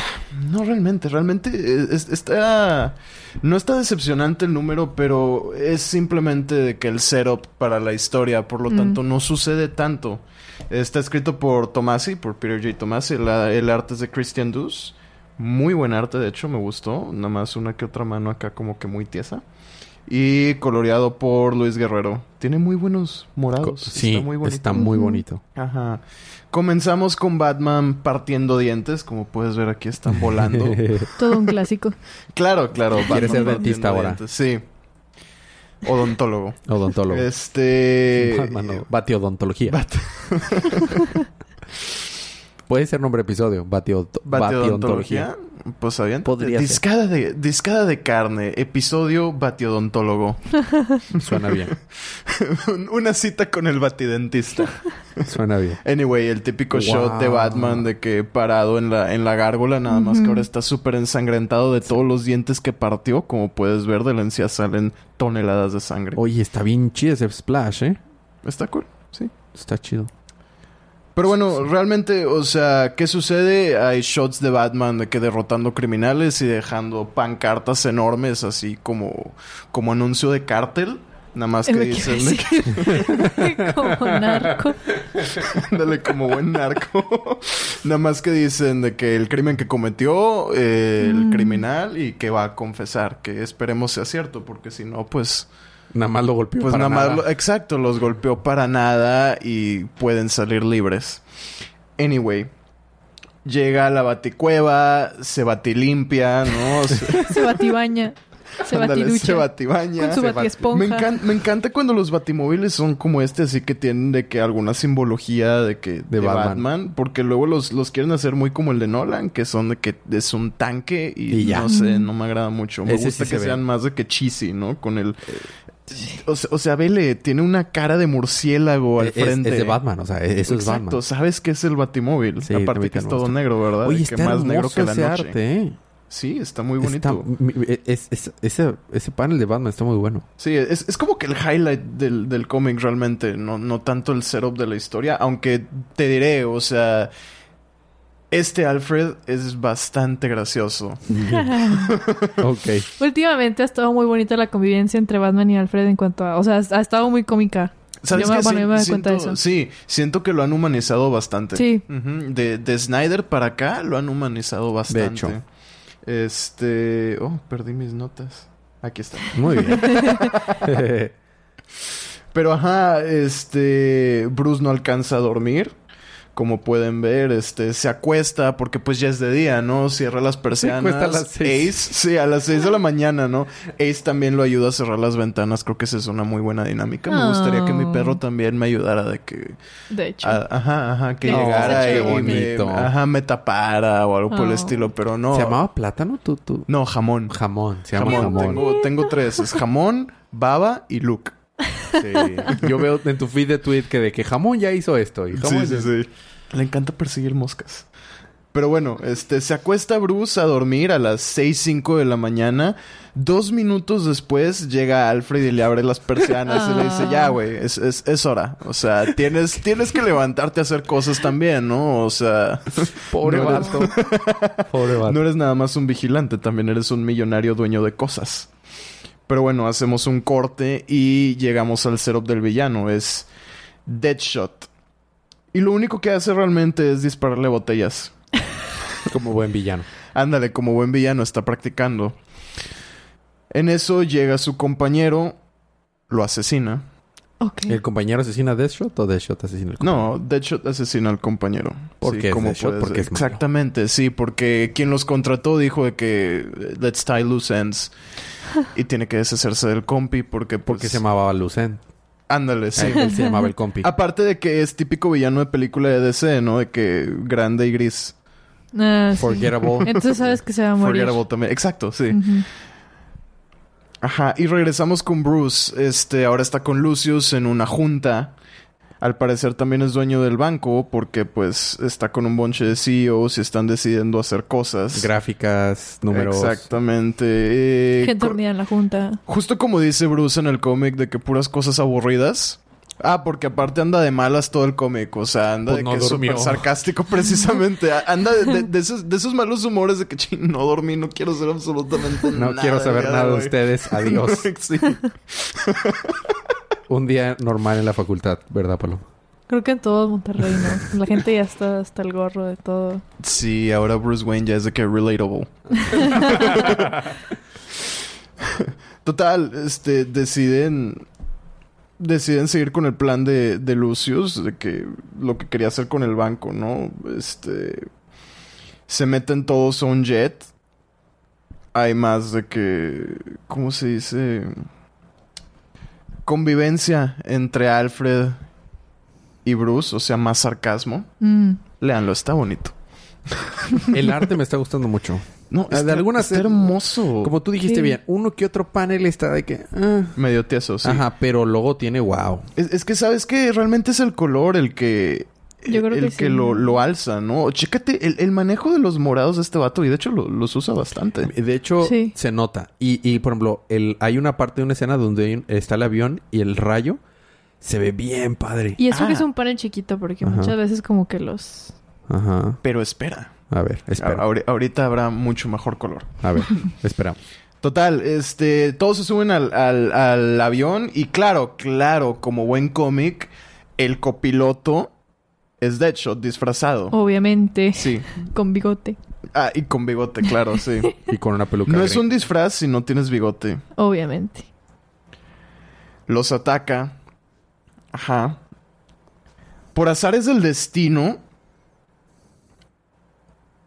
Speaker 3: no realmente, realmente es- es- está no está decepcionante el número, pero es simplemente de que el setup para la historia, por lo
Speaker 2: Mm.
Speaker 3: tanto no sucede tanto. Está escrito por Tomasi, por Peter J. Tomasi, la- el arte es de Christian Dus. Muy buen arte, de hecho, me gustó. Nada más una que otra mano acá como que muy tiesa. Y coloreado por Luis Guerrero. Tiene muy buenos
Speaker 1: Co-
Speaker 3: morados.
Speaker 1: Sí,
Speaker 3: está muy bonito.
Speaker 1: está muy bonito.
Speaker 3: Ajá. Comenzamos con Batman partiendo dientes, como puedes ver aquí están volando.
Speaker 2: Todo un clásico.
Speaker 3: claro, claro.
Speaker 1: Quiere
Speaker 3: Batman
Speaker 1: ser dentista ahora.
Speaker 3: dientes, Sí. Odontólogo.
Speaker 1: Odontólogo.
Speaker 3: Este.
Speaker 1: Batman, no. Batiodontología.
Speaker 3: Bat-
Speaker 1: Puede ser nombre de episodio. Batio-
Speaker 3: Batiodontología. Pues habían
Speaker 1: Podría ser.
Speaker 3: discada de discada de carne, episodio batiodontólogo.
Speaker 1: Suena bien.
Speaker 3: Una cita con el batidentista.
Speaker 1: Suena bien.
Speaker 3: Anyway, el típico
Speaker 1: Wow.
Speaker 3: shot de Batman de que parado en la, en la gárgola, nada más que ahora está súper ensangrentado de todos los dientes que partió. Como puedes ver, de la encía salen toneladas de sangre.
Speaker 1: Oye, está bien chido ese splash, ¿eh?
Speaker 3: Está cool, sí.
Speaker 1: Está chido.
Speaker 3: Pero bueno, realmente, o sea, ¿qué sucede? Hay shots de Batman de que derrotando criminales y dejando pancartas enormes, así como, como anuncio de cártel. Nada más que
Speaker 2: Me
Speaker 3: dicen de que
Speaker 2: como narco.
Speaker 3: Ándale, como buen narco. Nada más que dicen de que el crimen que cometió eh, el
Speaker 2: Mm.
Speaker 3: criminal y que va a confesar, que esperemos sea cierto, porque si no, pues,
Speaker 1: Nada más lo golpeó
Speaker 3: pues
Speaker 1: para
Speaker 3: nada más,
Speaker 1: nada.
Speaker 3: lo- exacto, los golpeó para nada y pueden salir libres. Anyway, llega a la baticueva, se batilimpia, ¿no? Se,
Speaker 2: Se batibaña. Se
Speaker 3: ándale,
Speaker 2: batiducha.
Speaker 3: se batibaña.
Speaker 2: Con su batiesponja.
Speaker 3: Me, encan- me encanta cuando los batimóviles son como este, así que tienen de que alguna simbología de que de,
Speaker 1: Batman.
Speaker 3: Batman. porque luego los, los quieren hacer muy como el de Nolan, que son de que es un tanque y,
Speaker 1: Y ya.
Speaker 3: no sé, no me agrada mucho. Me
Speaker 1: Ese
Speaker 3: gusta
Speaker 1: sí
Speaker 3: que
Speaker 1: se ve.
Speaker 3: sean más de que cheesy, ¿no? Con el o sea, o sea, vele, tiene una cara de murciélago al
Speaker 1: Es- es,
Speaker 3: frente.
Speaker 1: de Batman, o sea, e- eso
Speaker 3: Exacto,
Speaker 1: es Batman.
Speaker 3: sabes que es el Batimóvil.
Speaker 1: Sí,
Speaker 3: Aparte que es todo negro, ¿verdad?
Speaker 1: Oye,
Speaker 3: que
Speaker 1: está
Speaker 3: más negro que la
Speaker 1: ese
Speaker 3: noche.
Speaker 1: arte, ¿eh?
Speaker 3: Sí, está muy bonito.
Speaker 1: es- es- ese, ese panel de Batman está muy bueno.
Speaker 3: Sí, es, es como que el highlight del, del cómic realmente, no, no tanto el setup de la historia, aunque te diré, o sea, este Alfred es bastante gracioso.
Speaker 1: ok.
Speaker 2: Últimamente ha estado muy bonita la convivencia entre Batman y Alfred en cuanto a... O sea, ha estado muy cómica.
Speaker 3: ¿Sabes
Speaker 2: Yo me-
Speaker 3: qué?
Speaker 2: bueno,
Speaker 3: Sí-
Speaker 2: yo me doy
Speaker 3: siento,
Speaker 2: cuenta de eso.
Speaker 3: Sí, siento que lo han humanizado bastante.
Speaker 2: Sí.
Speaker 3: De, de Snyder para acá lo han humanizado bastante.
Speaker 1: hecho.
Speaker 3: Este... Oh, perdí mis notas. Aquí está.
Speaker 1: Muy bien.
Speaker 3: Pero ajá, este Bruce no alcanza a dormir. Como pueden ver, este se acuesta porque pues ya es de día, ¿no? Cierra las persianas.
Speaker 1: acuesta a las seis.
Speaker 3: Ace, sí, a las seis de la mañana, ¿no? Ace también lo ayuda a cerrar las ventanas. Creo que esa es una muy buena dinámica. Me gustaría que mi
Speaker 2: Oh.
Speaker 3: perro también me ayudara de que
Speaker 2: De hecho.
Speaker 3: a- ajá, ajá, que llegara y me, ajá, me tapara o algo por el
Speaker 2: Oh.
Speaker 3: estilo, pero no.
Speaker 1: ¿Se llamaba plátano? Tú, tú.
Speaker 3: No, jamón.
Speaker 1: Jamón. Se llama
Speaker 3: Jamón.
Speaker 1: jamón.
Speaker 3: Tengo, tengo tres. Es jamón, baba y Luke.
Speaker 1: Sí. Yo veo en tu feed de tweet que de que jamón ya hizo esto. Y jamón
Speaker 3: Sí, sí, sí. Le encanta perseguir moscas. Pero bueno, este, se acuesta Bruce a dormir a las 6, 5 de la mañana. Dos minutos después llega Alfred y le abre las persianas y le dice,
Speaker 2: Ah.
Speaker 3: ya, güey, es, es, es hora. O sea, tienes, tienes que levantarte a hacer cosas también, ¿no? O sea,
Speaker 1: Pobre
Speaker 3: No eres-.
Speaker 1: Pobre vato.
Speaker 3: no eres nada más un vigilante, también eres un millonario dueño de cosas. Pero bueno, hacemos un corte y llegamos al setup del villano. Es Deadshot. Y lo único que hace realmente es dispararle botellas.
Speaker 1: Como buen villano.
Speaker 3: Ándale, como buen villano está practicando. En eso llega su compañero, lo asesina.
Speaker 2: Ok.
Speaker 1: ¿El compañero asesina a Deathshot o Deathshot asesina al compañero?
Speaker 3: No, Deadshot asesina al compañero.
Speaker 1: ¿Por qué es
Speaker 3: como
Speaker 1: Deadshot?
Speaker 3: puedes-
Speaker 1: Porque es malo.
Speaker 3: Exactamente, sí, porque quien los contrató dijo de que eh, let's tie loose ends y tiene que deshacerse del compi porque pues,
Speaker 1: Porque se llamaba Lucen.
Speaker 3: Ándale, sí.
Speaker 1: Él se llamaba el compi.
Speaker 3: Aparte de que es típico villano de película de DC, ¿no? De que grande y gris.
Speaker 2: Sí.
Speaker 1: Forgettable.
Speaker 2: Entonces sabes que se va a morir.
Speaker 3: Forgettable también. Exacto, sí.
Speaker 2: Ujú.
Speaker 3: Ajá, y regresamos con Bruce. Este, ahora está con Lucius en una junta. Al parecer también es dueño del banco porque pues está con un bonche de CEOs y están decidiendo hacer cosas.
Speaker 1: Gráficas, números.
Speaker 3: Exactamente. Eh,
Speaker 2: Gente dormida en la junta.
Speaker 3: Justo como dice Bruce en el cómic de que puras cosas aburridas. Ah, porque aparte anda de malas todo el cómic. O sea, anda
Speaker 1: Pues
Speaker 3: de
Speaker 1: no
Speaker 3: que es súper sarcástico precisamente. A- anda de, de- de esos, de esos malos humores de que "Chin, no dormí, no quiero ser absolutamente nada.
Speaker 1: No quiero saber nada de
Speaker 3: güey".
Speaker 1: ustedes. Adiós. Un día normal en la facultad, ¿verdad, Paloma?
Speaker 2: Creo que en todo Monterrey, ¿no? La gente ya está hasta el gorro de todo.
Speaker 3: Sí, ahora Bruce Wayne ya es de que relatable. Total, este, deciden... Deciden seguir con el plan de, de Lucius, de que lo que quería hacer con el banco, ¿no? Este... Se meten todos a un jet. Hay más de que... ¿Cómo se dice? Convivencia entre Alfred y Bruce, o sea, más sarcasmo.
Speaker 2: Mm.
Speaker 3: Leanlo, está bonito.
Speaker 1: El arte me está gustando mucho.
Speaker 3: No,
Speaker 1: de
Speaker 3: está,
Speaker 1: algunas-
Speaker 3: está hermoso.
Speaker 1: Como tú dijiste
Speaker 2: Sí.
Speaker 1: bien, uno que otro panel está de que... ah.
Speaker 3: Medio tieso, sí.
Speaker 1: Ajá, pero luego tiene wow.
Speaker 3: Es, es que sabes que realmente es el color el que...
Speaker 2: Yo creo
Speaker 3: el
Speaker 2: que sí.
Speaker 3: lo, lo alza, ¿no? Chécate el, el manejo de los morados de este vato y de hecho lo- los usa bastante.
Speaker 1: De hecho,
Speaker 2: Sí.
Speaker 1: se nota. Y, y, por ejemplo, el, hay una parte de una escena donde está el avión y el rayo se ve bien padre.
Speaker 2: Y eso
Speaker 3: Ah.
Speaker 2: que es un panel chiquito, porque
Speaker 1: Ajá.
Speaker 2: muchas veces como que los...
Speaker 1: Ajá.
Speaker 3: Pero espera.
Speaker 1: A ver, espera.
Speaker 3: A- ahorita habrá mucho mejor color.
Speaker 1: A ver, esperamos.
Speaker 3: Total, este, todos se suben al, al- al avión y claro, claro, como buen cómic, el copiloto es Deadshot disfrazado.
Speaker 2: Obviamente,
Speaker 3: Sí.
Speaker 2: con bigote.
Speaker 3: Ah, y con bigote, claro, sí.
Speaker 1: Y con una peluca.
Speaker 3: No es un disfraz si no tienes bigote.
Speaker 2: Obviamente.
Speaker 3: Los ataca. Ajá. Por azares del destino,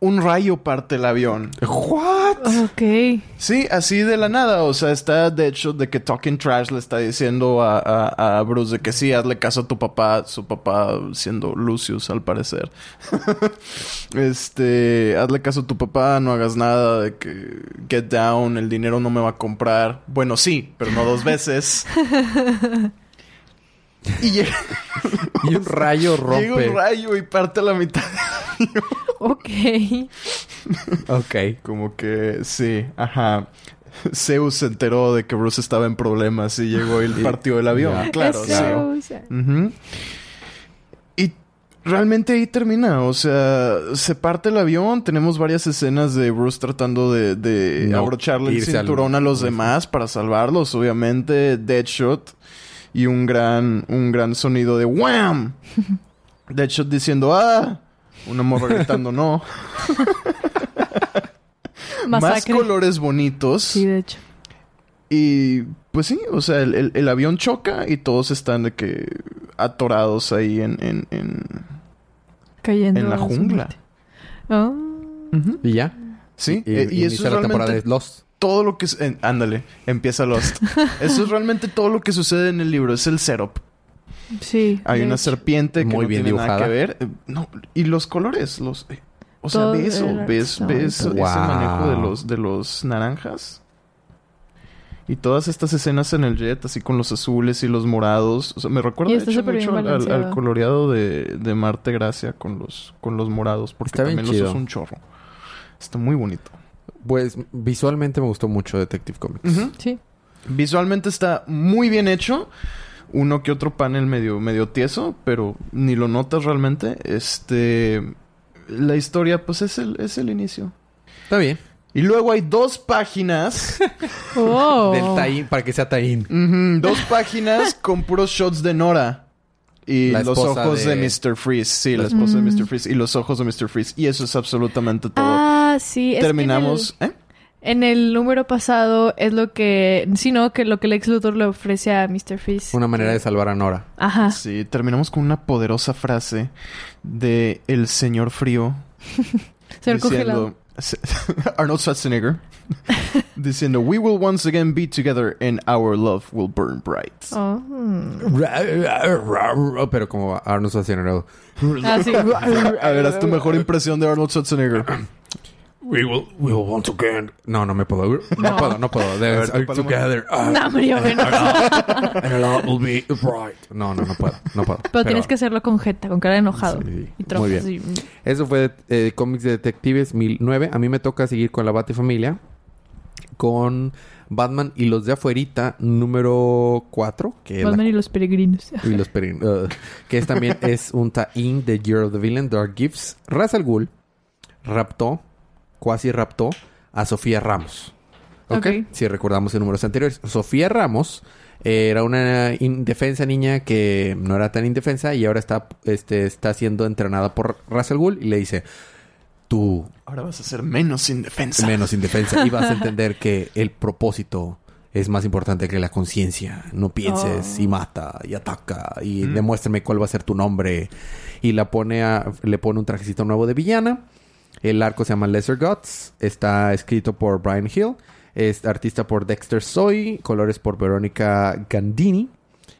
Speaker 3: un rayo parte el avión.
Speaker 1: ¿What?
Speaker 2: Ok.
Speaker 3: Sí, así de la nada. O sea, está de hecho de que Talking Trash le está diciendo a, a- a Bruce de que sí, hazle caso a tu papá. Su papá siendo Lucius, al parecer. este, hazle caso a tu papá, no hagas nada de que get down, el dinero no me va a comprar. Bueno, sí, pero no dos veces. y llega,
Speaker 1: Y un rayo rompe.
Speaker 3: llega un rayo y parte a la mitad.
Speaker 2: Ok.
Speaker 1: Ok.
Speaker 3: Como que sí, ajá. Zeus se enteró de que Bruce estaba en problemas y llegó y partió el avión. Claro, sí. Y realmente ahí termina. O sea, se parte el avión. Tenemos varias escenas de Bruce tratando de, de
Speaker 1: No,
Speaker 3: abrocharle el
Speaker 1: al-
Speaker 3: cinturón a los demás para salvarlos. Obviamente, Deadshot. Y un gran, un gran sonido de ¡Wham! Deadshot diciendo ¡Ah! Una morra gritando ¡No! Más colores bonitos.
Speaker 2: Sí, de hecho.
Speaker 3: Y pues sí, o sea, el, el- el avión choca y todos están de que atorados ahí en... en, en...
Speaker 2: Cayendo.
Speaker 3: En la jungla.
Speaker 2: Ah.
Speaker 1: Y ya.
Speaker 3: Sí,
Speaker 1: Y,
Speaker 3: eh,
Speaker 1: y
Speaker 3: y eso
Speaker 1: inicia
Speaker 3: es
Speaker 1: la temporada
Speaker 3: realmente
Speaker 1: de Lost.
Speaker 3: Todo lo que... en- ándale, empieza Lost. eso es realmente todo lo que sucede en el libro, es el setup.
Speaker 2: Sí.
Speaker 3: Hay una
Speaker 2: hecho.
Speaker 3: serpiente que
Speaker 1: Muy
Speaker 3: no
Speaker 1: bien
Speaker 3: tiene nada
Speaker 1: dibujada.
Speaker 3: que ver. Eh, No, y los colores, los... eh, o sea,
Speaker 2: Todo
Speaker 3: ve eso, ves, ves ese
Speaker 1: Wow.
Speaker 3: manejo de los, de los naranjas. Y todas estas escenas en el jet, así con los azules y los morados. O sea, me recuerda de hecho mucho al, coloreado de, de Marte Gracia con los, con los morados. Porque
Speaker 1: Está
Speaker 3: también los usa un chorro. Está muy bonito.
Speaker 1: Pues visualmente me gustó mucho Detective Comics.
Speaker 2: Sí.
Speaker 3: Visualmente está muy bien hecho. Uno que otro panel medio, medio tieso, pero ni lo notas realmente. Este. La historia, pues es el, es el inicio.
Speaker 1: Está bien.
Speaker 3: Y luego hay dos páginas.
Speaker 2: Oh.
Speaker 1: Del tie para que sea
Speaker 3: ujú, dos páginas con puros shots de Nora. Y los ojos de...
Speaker 1: de-
Speaker 3: Mr. Freeze. Sí, la esposa de. Mr. Freeze. Y los ojos de Mr. Freeze. Y eso es absolutamente todo.
Speaker 2: Ah, sí. es que
Speaker 3: Terminamos. ¿eh?
Speaker 2: En el, en el número pasado es lo que... Sí, ¿no? Que lo que Lex Luthor le ofrece a Mr. Freeze.
Speaker 1: Una manera de salvar a Nora.
Speaker 2: Ajá.
Speaker 3: Sí, terminamos con una poderosa frase de El Señor Frío.
Speaker 2: Señor congelado.
Speaker 3: Arnold Schwarzenegger diciendo We will once again be together and our love will burn bright.
Speaker 2: Oh. mm.
Speaker 1: Pero como Arnold Schwarzenegger.
Speaker 2: Ah, sí.
Speaker 3: A ver, haz tu mejor impresión de Arnold Schwarzenegger.
Speaker 1: We will, we will once again. No, no me puedo. No,
Speaker 2: No.
Speaker 1: puedo, no puedo. There's-
Speaker 3: A ver,
Speaker 1: together. ah,
Speaker 2: No, yo no.
Speaker 1: and our love will be bright. No, no, no puedo. No puedo.
Speaker 2: Pero, tienes que hacerlo con jeta, con cara de enojado.
Speaker 1: Sí,
Speaker 2: y
Speaker 1: muy bien.
Speaker 2: y-
Speaker 1: Eso fue eh, cómics de detectives 1009. A mí me toca seguir con la Batifamilia. Con Batman y los de afuerita número 4. Que, es la-
Speaker 2: Batman y los peregrinos.
Speaker 1: y los perin- uh, que es también es un tie-in de Year of the Villain, Dark Gifts. Ra's al Ghul raptó, cuasi raptó a Sofía Ramos. ¿Ok?
Speaker 2: Ok.
Speaker 1: Si recordamos en números anteriores. Sofía Ramos eh, era una indefensa niña que no era tan indefensa y ahora está, este, está siendo entrenada por Ra's al Ghul y le dice... Tú
Speaker 3: Ahora vas a ser menos indefensa.
Speaker 1: menos indefensa y vas a entender que el propósito es más importante que la conciencia. No pienses
Speaker 2: Oh.
Speaker 1: y mata y ataca y
Speaker 3: Mm.
Speaker 1: demuéstrame cuál va a ser tu nombre. Y la pone a, le pone un trajecito nuevo de villana. El arco se llama Lesser Gods. Está escrito por Brian Hill. Es artista por Dexter Soy. Colores por Verónica Gandini.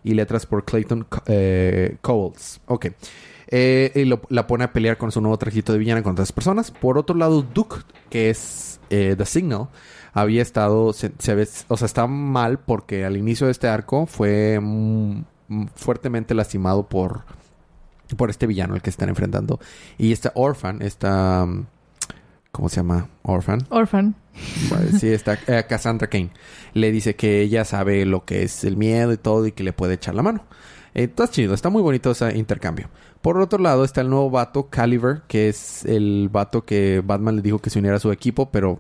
Speaker 1: Y letras por Clayton eh, Cowles. Ok. Eh, y la pone a pelear con su nuevo trajito de villana contra otras personas. Por otro lado, Duke, que es eh, The Signal, había estado, se, se ve- o sea, está mal porque al inicio de este arco fue mm, fuertemente lastimado por, por este villano al que están enfrentando. Y esta Orphan, esta, mm, ¿cómo se llama? Orphan.
Speaker 2: Orphan.
Speaker 1: Sí, está eh, Cassandra Kane. Le dice que ella sabe lo que es el miedo y todo y que le puede echar la mano. Eh, está chido, está muy bonito ese intercambio. Por otro lado está el nuevo vato, Caliber, que es el vato que Batman le dijo que se uniera a su equipo, pero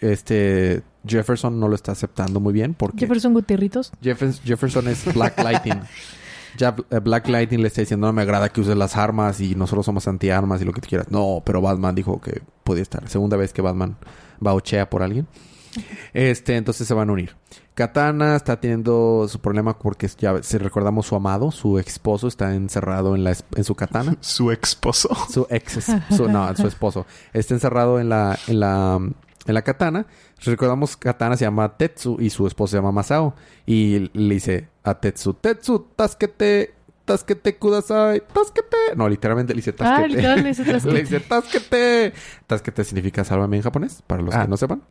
Speaker 1: este Jefferson no lo está aceptando muy bien porque
Speaker 2: Jefferson Gutierritos.
Speaker 1: Jeffers- Jefferson es Black Lightning. Ya eh, Black Lightning le está diciendo, no me agrada que uses las armas y nosotros somos antiarmas y lo que tú quieras. No, pero Batman dijo que podía estar. Segunda vez que Batman bauchea por alguien. Este, entonces se van a unir. Katana está teniendo su problema porque ya si recordamos su amado, su esposo está encerrado en la en su katana.
Speaker 3: Su esposo.
Speaker 1: Su ex, su, no, su esposo. Está encerrado en la, en la, en la katana. Recordamos que katana se llama Tetsu y su esposo se llama Masao. Y le dice a Tetsu, Tetsu, tasquete, tasquete kudasai, tasquete. No, literalmente le dice
Speaker 2: Ah,
Speaker 1: tasquete.
Speaker 2: literal, le dice tasquete.
Speaker 1: le dice tasquete. Tasquete significa sálvame en japonés, para los
Speaker 3: Ah.
Speaker 1: que no sepan.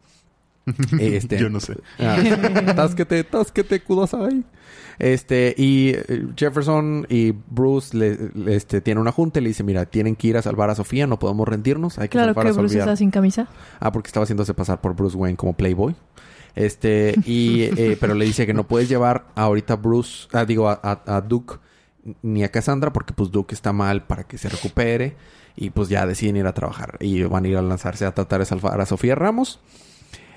Speaker 1: Este,
Speaker 3: Yo no sé.
Speaker 1: Ah, tásquete, tásquete, kudasai. Este, y eh, Jefferson y Bruce le, le- este, tienen una junta y le dice, mira, tienen que ir a salvar a Sofía, no podemos rendirnos, hay que
Speaker 2: Claro
Speaker 1: salvar
Speaker 2: que
Speaker 1: a
Speaker 2: Bruce está sin camisa.
Speaker 1: Ah, porque estaba haciéndose pasar por Bruce Wayne como Playboy. Este, y, eh, pero le dice que no puedes llevar ahorita a Bruce, ah, digo, a, a- a Duke ni a Cassandra porque pues Duke está mal para que se recupere y pues ya deciden ir a trabajar y van a ir a lanzarse a tratar de salvar a Sofía Ramos.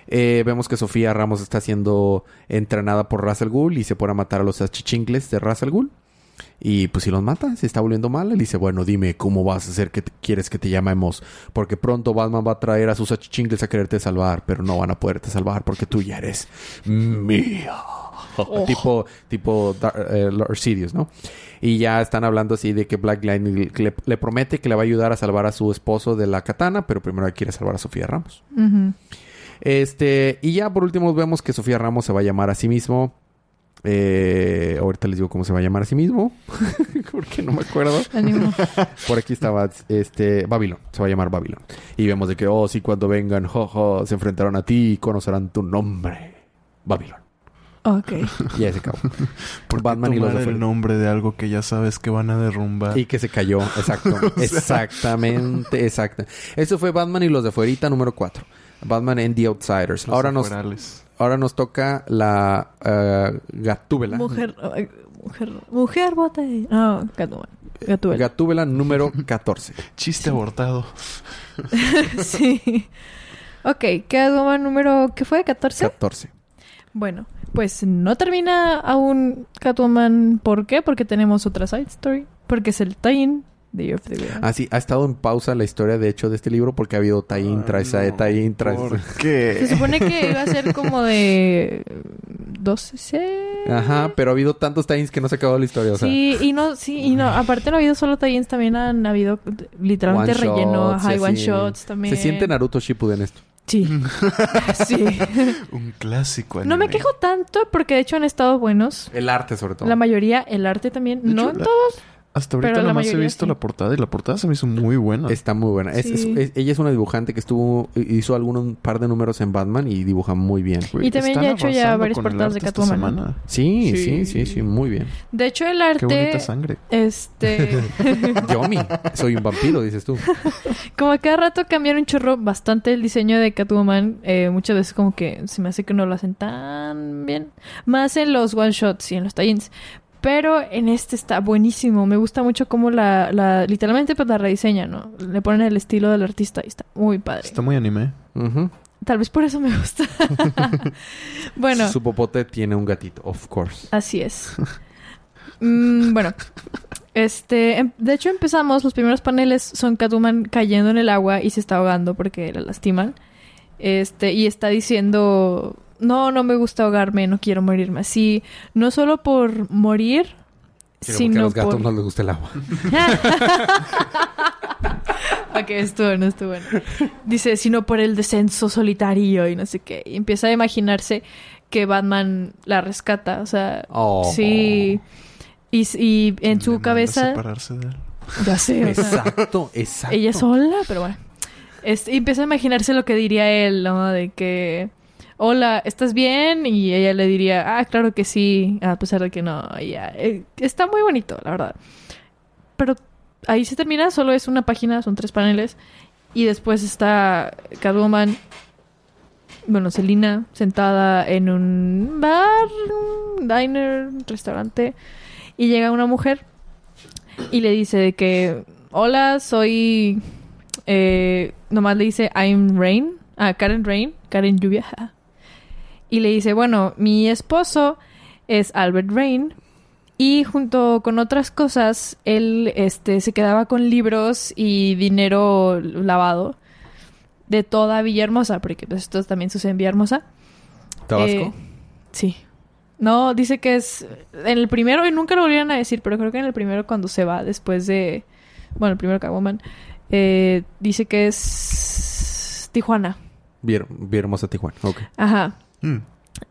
Speaker 1: Eh, vemos que Sofía Ramos está siendo entrenada por Russell Gould y se pone a matar a los achichincles de Russell Gould. Y pues si los mata, se está volviendo mal. Él dice, bueno, dime cómo vas a hacer que te- quieres que te llamemos. Porque pronto Batman va a traer a sus achichincles a quererte salvar, pero no van a poderte salvar porque tú ya eres mía. tipo, tipo Dar- eh, Lord Sidious, ¿no? Y ya están hablando así de que Black Lightning le, le promete que le va a ayudar a salvar a su esposo de la katana, pero primero quiere salvar a Sofía Ramos. Este, y ya por último vemos que Sofía Ramos se va a llamar a sí mismo. Eh, ahorita les digo cómo se va a llamar a sí mismo. Porque no me acuerdo.
Speaker 2: Ánimo.
Speaker 1: Por aquí estaba este Babilón. Se va a llamar Babilón. Y vemos de que, oh, sí, cuando vengan, jojo, se enfrentarán a ti y conocerán tu nombre. Babilón.
Speaker 2: Ok.
Speaker 1: Y ya se acabó.
Speaker 3: Por
Speaker 1: Batman y los
Speaker 3: el
Speaker 1: fuera.
Speaker 3: nombre de algo que ya sabes que van a derrumbar.
Speaker 1: Y que se cayó. Exacto. Exactamente. Exacto. Eso fue Batman y los de fuerita número 4. Batman and the Outsiders.
Speaker 3: Los
Speaker 1: Ahora nos, ahora nos toca la eh, Gatúbela.
Speaker 2: Mujer, mujer, mujer bote. No, Catwoman. Gatúbela.
Speaker 1: Gatúbela número 14.
Speaker 3: Chiste abortado.
Speaker 2: sí. Ok, Catwoman número... ¿Qué fue? ¿14?
Speaker 1: 14.
Speaker 2: Bueno, pues no termina aún Catwoman. ¿Por qué? Porque tenemos otra side story. Porque es el tie-in de Year of the.
Speaker 1: Ah, sí, ha estado en pausa la historia, de hecho, de este libro porque ha habido tie-in tras
Speaker 3: Ay, no,
Speaker 1: tie-in tras...
Speaker 3: ¿Por
Speaker 2: Se
Speaker 3: qué?
Speaker 2: supone que iba a ser como de 12
Speaker 1: Ajá, pero ha habido tantos tie-ins que no se ha acabado la historia, o sea...
Speaker 2: Sí, y no, sí, y no, aparte no ha habido solo tie-ins, también han habido literalmente
Speaker 1: one
Speaker 2: relleno,
Speaker 1: shots y
Speaker 2: ajá, y one shots también.
Speaker 1: Se siente Naruto Shippuden esto.
Speaker 2: Sí. sí.
Speaker 3: Un clásico
Speaker 2: No me
Speaker 3: anime.
Speaker 2: quejo tanto porque de hecho han estado buenos.
Speaker 1: El arte, sobre todo.
Speaker 2: La mayoría, el arte también.
Speaker 3: De
Speaker 2: no
Speaker 3: hecho,
Speaker 2: en
Speaker 3: la-
Speaker 2: todos.
Speaker 3: Hasta ahorita
Speaker 2: Pero la
Speaker 3: nomás he visto
Speaker 2: sí.
Speaker 3: la portada y la portada se me hizo muy buena.
Speaker 1: Está muy buena. Es- es-
Speaker 2: Sí.
Speaker 1: es- ella es una dibujante que estuvo... Hizo algunos un par de números en Batman y dibuja muy bien.
Speaker 2: Y también
Speaker 3: están
Speaker 2: ya ha hecho ya varias portadas de
Speaker 3: arte esta
Speaker 2: Catwoman.
Speaker 1: Sí, sí,
Speaker 2: Sí.
Speaker 1: sí, sí, muy bien.
Speaker 2: De hecho, el
Speaker 3: Qué bonita
Speaker 2: arte,
Speaker 3: sangre.
Speaker 2: este,
Speaker 1: Yomi, soy un vampiro, dices tú.
Speaker 2: como a cada rato cambiaron un chorro bastante el diseño de Catwoman. Eh, muchas veces como que se me hace que no lo hacen tan bien. Más en los one shots y en los tie-ins. Pero en este está buenísimo. Me gusta mucho cómo la, la literalmente pues la rediseñan, ¿no? Le ponen el estilo del artista y está muy padre.
Speaker 3: Está muy anime.
Speaker 2: Tal vez por eso me gusta. bueno,
Speaker 1: Su popote tiene un gatito, of course.
Speaker 2: así es. Mm, bueno, este, em- de hecho empezamos, los primeros paneles son Catwoman cayendo en el agua y se está ahogando porque la lastiman. Este, y está diciendo, no, no me gusta ahogarme, no quiero morirme así. No solo por morir,
Speaker 1: Pero porque a
Speaker 2: sino
Speaker 1: los gatos
Speaker 2: por...
Speaker 1: no les gusta el agua.
Speaker 2: ok, estuvo bueno, estuvo bueno. Dice, sino por el descenso solitario y no sé qué. Y empieza a imaginarse que Batman la rescata, o sea,
Speaker 1: Oh.
Speaker 2: sí. Y, y en su cabeza...
Speaker 3: separarse de él.
Speaker 2: Ya sé, o sea,
Speaker 1: Exacto, exacto.
Speaker 2: ella sola, pero bueno. Este, y empieza a imaginarse lo que diría él, ¿no? De que, hola, ¿estás bien? Y ella le diría, ah, claro que sí, a pesar de que no. ya. Eh, está muy bonito, la verdad. Pero ahí se termina, solo es una página, son tres paneles. Y después está Catwoman, bueno, Selina, sentada en un bar, diner, restaurante. Y llega una mujer y le dice de que, hola, soy... eh, nomás le dice, I'm Rain. Ah, Karen Rain. Karen Lluvia. Y le dice, bueno, mi esposo es Albert Rain. Y junto con otras cosas, él este, se quedaba con libros y dinero lavado de toda Villahermosa, porque pues, esto también sucede en Villahermosa.
Speaker 1: ¿Tabasco?
Speaker 2: Eh, sí. No, dice que es en el primero, y nunca lo volvieron a decir, pero creo que en el primero cuando se va, después de... Bueno, el primero Catwoman, eh, dice que es Tijuana.
Speaker 1: Villahermosa, Tijuana. Ok.
Speaker 2: Ajá.
Speaker 3: Mm.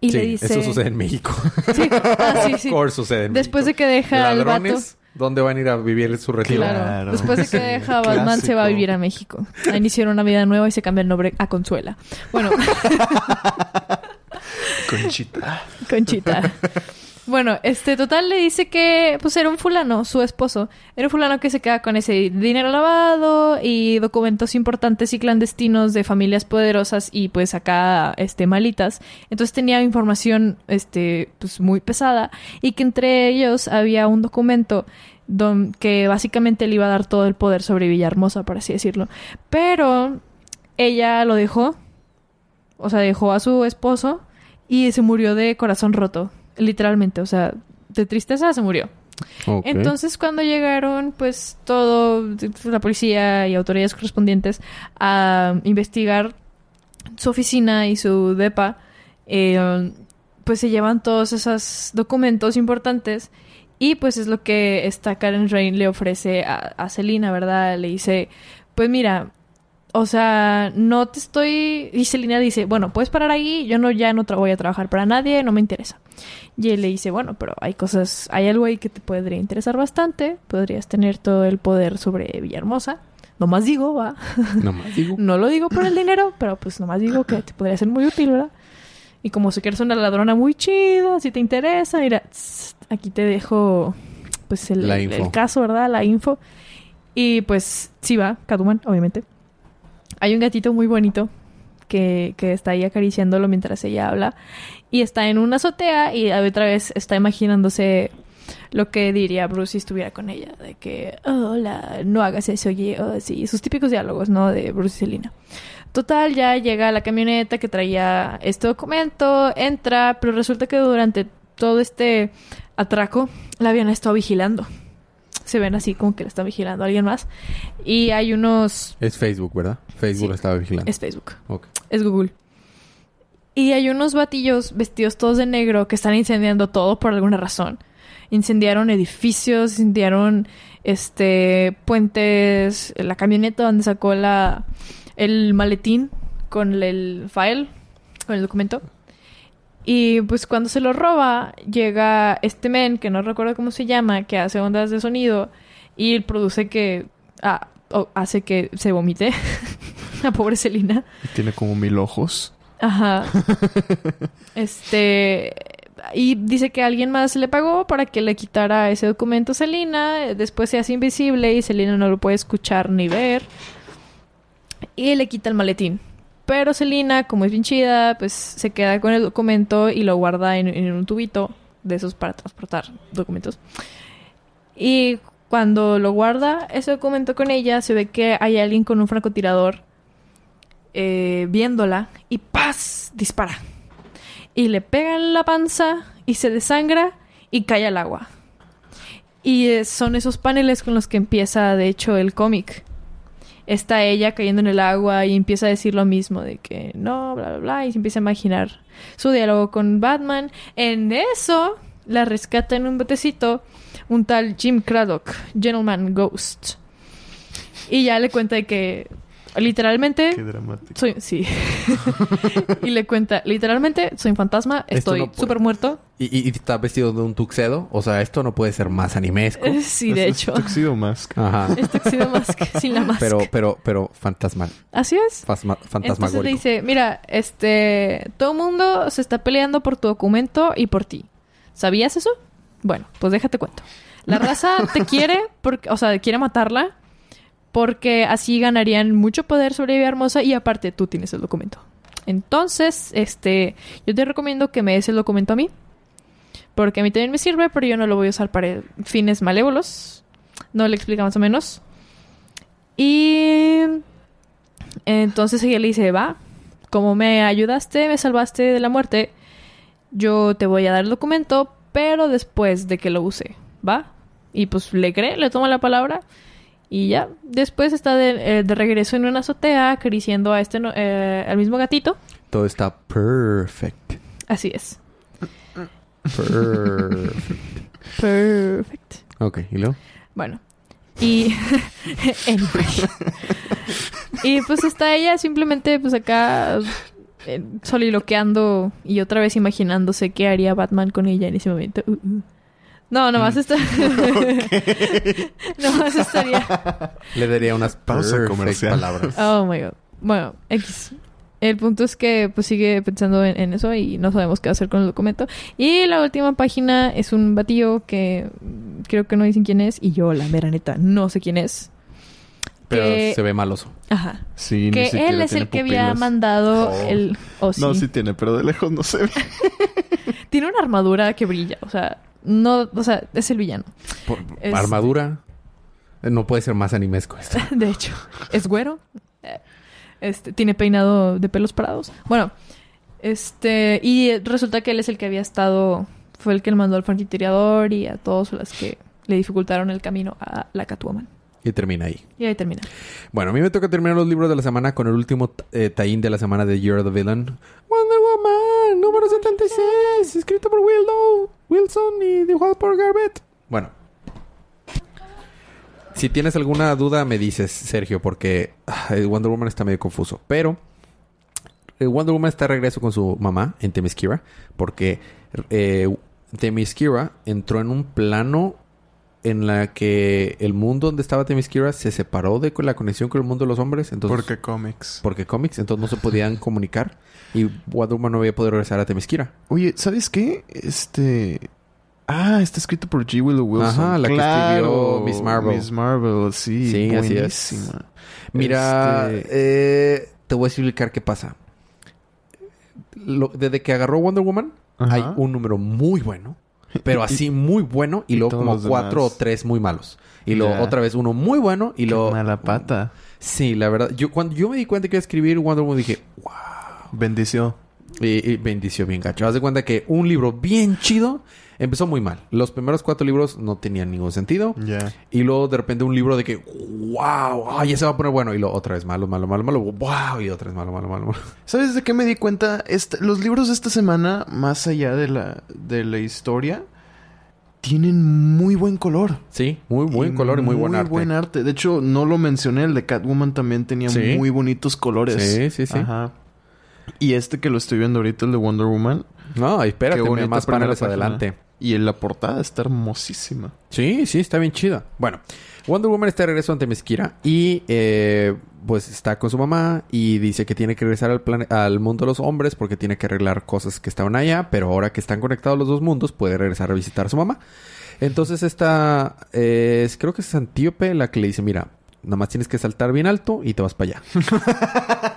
Speaker 2: Y
Speaker 1: sí,
Speaker 2: le dice...
Speaker 1: eso sucede en México.
Speaker 2: Sí, ah, sí, sí.
Speaker 1: Course sucede en
Speaker 2: Después de
Speaker 1: México.
Speaker 2: que deja al vato...
Speaker 1: Ladrones, ¿dónde van a ir a vivir su retiro?
Speaker 2: Claro.
Speaker 3: Claro.
Speaker 2: Después de que deja a Batman, se va a vivir a México. A iniciar una vida nueva y se cambia el nombre a Consuela. Bueno,
Speaker 3: Conchita.
Speaker 2: Conchita. Bueno, este total le dice que pues era un fulano, su esposo. Era un fulano que se queda con ese dinero lavado y documentos importantes y clandestinos de familias poderosas y pues acá este malitas. Entonces tenía información este pues muy pesada y que entre ellos había un documento don, que básicamente le iba a dar todo el poder sobre Villahermosa, por así decirlo. Pero ella lo dejó, o sea, dejó a su esposo y se murió de corazón roto, literalmente, o sea, de tristeza se murió. Entonces, cuando llegaron, pues todo, la policía y autoridades correspondientes a investigar su oficina y su depa, eh, pues se llevan todos esos documentos importantes y pues es lo que esta Karen Rain le ofrece a, a Selina, ¿verdad? Le dice, pues mira, o sea, no te estoy... Y dice, bueno, puedes parar ahí, yo no ya no voy a trabajar para nadie, no me interesa. Y él le dice, bueno, pero hay cosas, hay algo ahí que te podría interesar bastante, podrías tener todo el poder sobre Villahermosa. Nomás digo, va.
Speaker 1: Nomás digo.
Speaker 2: No lo digo por el dinero, pero pues nomás digo que te podría ser muy útil, ¿verdad? Y como si quieres una ladrona muy chida, si te interesa, mira, tss, aquí te dejo pues el, caso, ¿verdad? La info. Y pues sí va, Catwoman, obviamente. Hay un gatito muy bonito que, que está ahí acariciándolo mientras ella habla. Y está en una azotea y otra vez está imaginándose lo que diría Bruce si estuviera con ella. De que, "Oh, hola, no hagas eso, oye, oh, sí. Sus típicos diálogos, ¿no? De Bruce y Selina. Total, ya llega la camioneta que traía este documento, entra, pero resulta que durante todo este atraco la habían estado vigilando. Se ven así como que la está vigilando alguien más. Y hay unos...
Speaker 1: Es Facebook, ¿verdad? Facebook
Speaker 2: Sí.
Speaker 1: lo estaba vigilando.
Speaker 2: Es Facebook.
Speaker 1: Ok.
Speaker 2: Es Google. Y hay unos batillos vestidos todos de negro que están incendiando todo por alguna razón. Incendiaron edificios, incendiaron este puentes, la camioneta donde sacó la el maletín con el file, con el documento. Y pues cuando se lo roba, llega este men, que no recuerdo cómo se llama, que hace ondas de sonido y produce que... ah, hace que se vomite. La pobre Celina.
Speaker 3: Tiene como mil ojos.
Speaker 2: Ajá. este. Y dice que alguien más le pagó para que le quitara ese documento a Selina. Después se hace invisible y Selina no lo puede escuchar ni ver. Y le quita el maletín. Pero Selina, como es bien chida, pues se queda con el documento y lo guarda en, un tubito de esos para transportar documentos. Y cuando lo guarda ese documento con ella, se ve que hay alguien con un francotirador eh, viéndola y ¡paz! dispara. Y le pega en la panza y se desangra y cae al agua. Y eh, son esos paneles con los que empieza, de hecho, el cómic. Está ella cayendo en el agua y empieza a decir lo mismo, de que no, bla, bla, bla, y se empieza a imaginar su diálogo con Batman. En eso, la rescata en un botecito un tal Jim Craddock, Gentleman Ghost. Y ya le cuenta de que literalmente
Speaker 3: Qué dramático.
Speaker 2: soy sí. y le cuenta, literalmente soy un fantasma,
Speaker 1: Esto
Speaker 2: estoy
Speaker 1: no
Speaker 2: súper muerto.
Speaker 1: Y, y- y está vestido de un tuxedo. O sea, esto no puede ser más animesco.
Speaker 2: Eh, sí, de
Speaker 3: Es-
Speaker 2: hecho.
Speaker 3: Es Tuxedo Mask.
Speaker 1: Ajá.
Speaker 2: Sido más que sin la máscara.
Speaker 1: Pero, pero, pero fantasmal.
Speaker 2: Así es.
Speaker 1: Fasma-
Speaker 2: Entonces le
Speaker 1: fantasmagórico.
Speaker 2: dice, mira, este, todo mundo se está peleando por tu documento y por ti. ¿Sabías eso? Bueno, pues déjate cuento. La raza te quiere, porque, o sea, quiere matarla, porque así ganarían mucho poder sobre Vía Hermosa y aparte tú tienes el documento. Entonces, este, yo te recomiendo que me des el documento a mí, porque a mí también me sirve, pero yo no lo voy a usar para fines malévolos. No le explica más o menos. Y entonces ella le dice, va, como me ayudaste, me salvaste de la muerte, yo te voy a dar el documento, pero después de que lo use, ¿va? Y pues le cree, le toma la palabra y ya. Después está de, eh, de regreso en una azotea acariciando a este, eh, al mismo gatito.
Speaker 1: Todo está perfect.
Speaker 2: Así es.
Speaker 1: Perfect.
Speaker 2: Perfect.
Speaker 1: ok, ¿y luego?
Speaker 2: Bueno. Y... y pues está ella simplemente pues acá eh, soliloqueando y otra vez imaginándose qué haría Batman con ella en ese momento. Uh, uh. No, nomás está... nomás estaría...
Speaker 1: Le daría unas
Speaker 3: Pausa comercial.
Speaker 1: palabras.
Speaker 2: Oh my god. Bueno, X. El punto es que pues sigue pensando en, en eso y no sabemos qué hacer con el documento. Y la última página es un batillo que mm, creo que no dicen quién es y yo la mera neta no sé quién es.
Speaker 1: Pero
Speaker 2: que-
Speaker 1: se ve maloso.
Speaker 2: Ajá.
Speaker 3: Sí,
Speaker 2: que él es el que había mandado
Speaker 1: Oh.
Speaker 2: el... Oh, sí.
Speaker 3: No, sí tiene, pero de lejos no se ve.
Speaker 2: Tiene una armadura que brilla. O sea, no... O sea, es el villano.
Speaker 1: Por-
Speaker 2: Es-
Speaker 1: Armadura. Eh, No puede ser más animesco esto.
Speaker 2: De hecho, es güero. Eh, Este, tiene peinado de pelos parados. Bueno, este, y resulta que él es el que había estado, fue el que le mandó al franquitirador y a todos los que le dificultaron el camino a la Catwoman.
Speaker 1: Y termina ahí.
Speaker 2: Y ahí termina.
Speaker 1: Bueno, a mí me toca terminar los libros de la semana con el último eh, taín de la semana de Year of the Villain. Wonder Woman, número 76, escrito por Willow, Wilson y dibujado por Garbett. Bueno. Si tienes alguna duda, me dices, Sergio, porque ah, Wonder Woman está medio confuso. Pero eh, Wonder Woman está de regreso con su mamá en Themyscira, porque eh, Themyscira entró en un plano en la que el mundo donde estaba Themyscira se separó de la conexión con el mundo de los hombres. Entonces,
Speaker 3: Porque cómics.
Speaker 1: porque cómics, entonces no se podían comunicar. Y Wonder Woman no había podido regresar a Themyscira.
Speaker 3: Oye, ¿sabes qué? Este... Ah, está escrito por G. Willow Wilson.
Speaker 1: Ajá, la que escribió Miss Marvel.
Speaker 3: Miss Marvel, sí.
Speaker 1: Sí, así es.
Speaker 3: buenísima.
Speaker 1: Mira,
Speaker 3: Este-
Speaker 1: eh, te voy a explicar qué pasa. Lo- desde que agarró Wonder Woman,
Speaker 3: Ajá.
Speaker 1: hay un número muy bueno, pero así muy bueno, y,
Speaker 3: y
Speaker 1: luego como cuatro o tres muy malos. Y luego otra vez uno muy bueno, y
Speaker 3: Qué
Speaker 1: luego.
Speaker 3: mala pata.
Speaker 1: Sí, la verdad. Yo cuando yo me di cuenta que iba a escribir Wonder Woman, dije, wow.
Speaker 3: Bendició.
Speaker 1: Y, y bendició bien gacho. Haz de cuenta que un libro bien chido empezó muy mal. Los primeros cuatro libros no tenían ningún sentido.
Speaker 3: Ya.
Speaker 1: Y luego de repente un libro de que, wow, ay, ya se va a poner bueno. Y luego otra vez malo, malo, malo, malo, wow. Y otra vez malo, malo, malo, malo.
Speaker 3: ¿Sabes de qué me di cuenta? Este- los libros de esta semana, más allá de la, de la historia, tienen muy buen color.
Speaker 1: Sí, muy buen color y muy, buen arte.
Speaker 3: buen arte. De hecho, no lo mencioné, el de Catwoman también tenía
Speaker 1: Sí.
Speaker 3: muy bonitos colores.
Speaker 1: Sí, sí, sí.
Speaker 3: Ajá. Y este que lo estoy viendo ahorita, el de Wonder Woman.
Speaker 1: No, espérate, me- más paneles adelante.
Speaker 3: Y en la portada está hermosísima.
Speaker 1: Sí, sí, está bien chida. Bueno, Wonder Woman está de regreso ante Mezquira y eh, pues está con su mamá y dice que tiene que regresar al, al mundo de los hombres porque tiene que arreglar cosas que estaban allá, pero ahora que están conectados los dos mundos puede regresar a visitar a su mamá. Entonces esta, eh, es- creo que es Antíope la que le dice, mira, nada más tienes que saltar bien alto y te vas para allá.